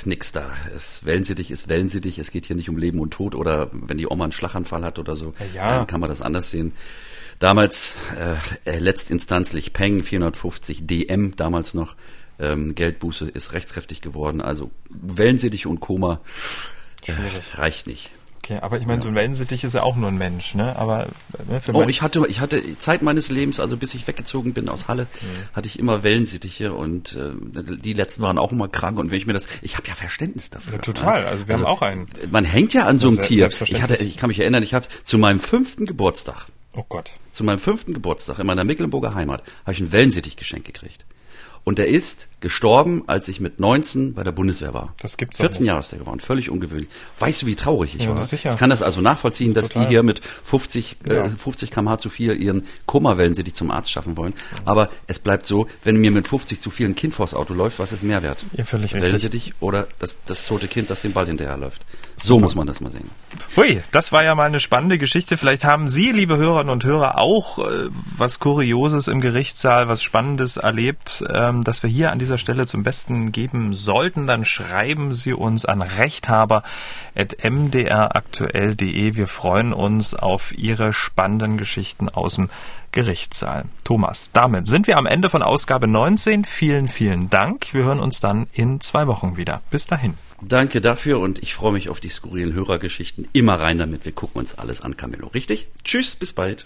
nix da. Es Wellensittich ist Wellensittich, es geht hier nicht um Leben und Tod oder wenn die Oma einen Schlaganfall hat oder so, Ja. dann kann man das anders sehen. Damals äh, letztinstanzlich Peng 450 DM, damals noch ähm, Geldbuße ist rechtskräftig geworden. Also Wellensittich und Koma äh, reicht nicht. Okay, aber ich meine, so ein Wellensittich ist ja auch nur ein Mensch, ne? Aber ne, für Oh, ich hatte, ich hatte Zeit meines Lebens, also bis ich weggezogen bin aus Halle, hatte ich immer Wellensittiche und äh, die letzten waren auch immer krank. Und wenn ich mir das, ich habe ja Verständnis dafür. Ja, total. Also wir haben auch einen. Man hängt ja an so einem Tier. Ich hatte, ich kann mich erinnern, ich habe zu meinem fünften Geburtstag, Oh Gott. zu meinem fünften Geburtstag in meiner Mecklenburger Heimat, habe ich einen Wellensittich geschenkt gekriegt. Und der ist gestorben, als ich mit 19 bei der Bundeswehr war. Das gibt's doch 14 nicht. Jahre ist der geworden, völlig ungewöhnlich. Weißt du, wie traurig ich Ja, war? sicher. Ich kann das also nachvollziehen, dass Total. die hier mit 50, Ja. äh, 50 kmh zu viel ihren Kummerwellensittich zum Arzt schaffen wollen. Aber es bleibt so, wenn mir mit 50 zu viel ein Kind vors Auto läuft, was ist mehr wert? Ja, völlig richtig. Wellensittich oder das, das tote Kind, das den Ball hinterherläuft. So muss man das mal sehen. Hui, das war ja mal eine spannende Geschichte. Vielleicht haben Sie, liebe Hörerinnen und Hörer, auch äh, was Kurioses im Gerichtssaal, was Spannendes erlebt, ähm, das wir hier an dieser Stelle zum Besten geben sollten. Dann schreiben Sie uns an rechthaber.mdraktuell.de. Wir freuen uns auf Ihre spannenden Geschichten aus dem Gerichtssaal. Thomas, damit sind wir am Ende von Ausgabe 19. Vielen, vielen Dank. Wir hören uns dann in zwei Wochen wieder. Bis dahin. Danke dafür und ich freue mich auf die skurrilen Hörergeschichten. Immer rein damit. Wir gucken uns alles an, Camillo. Richtig? Tschüss, bis bald.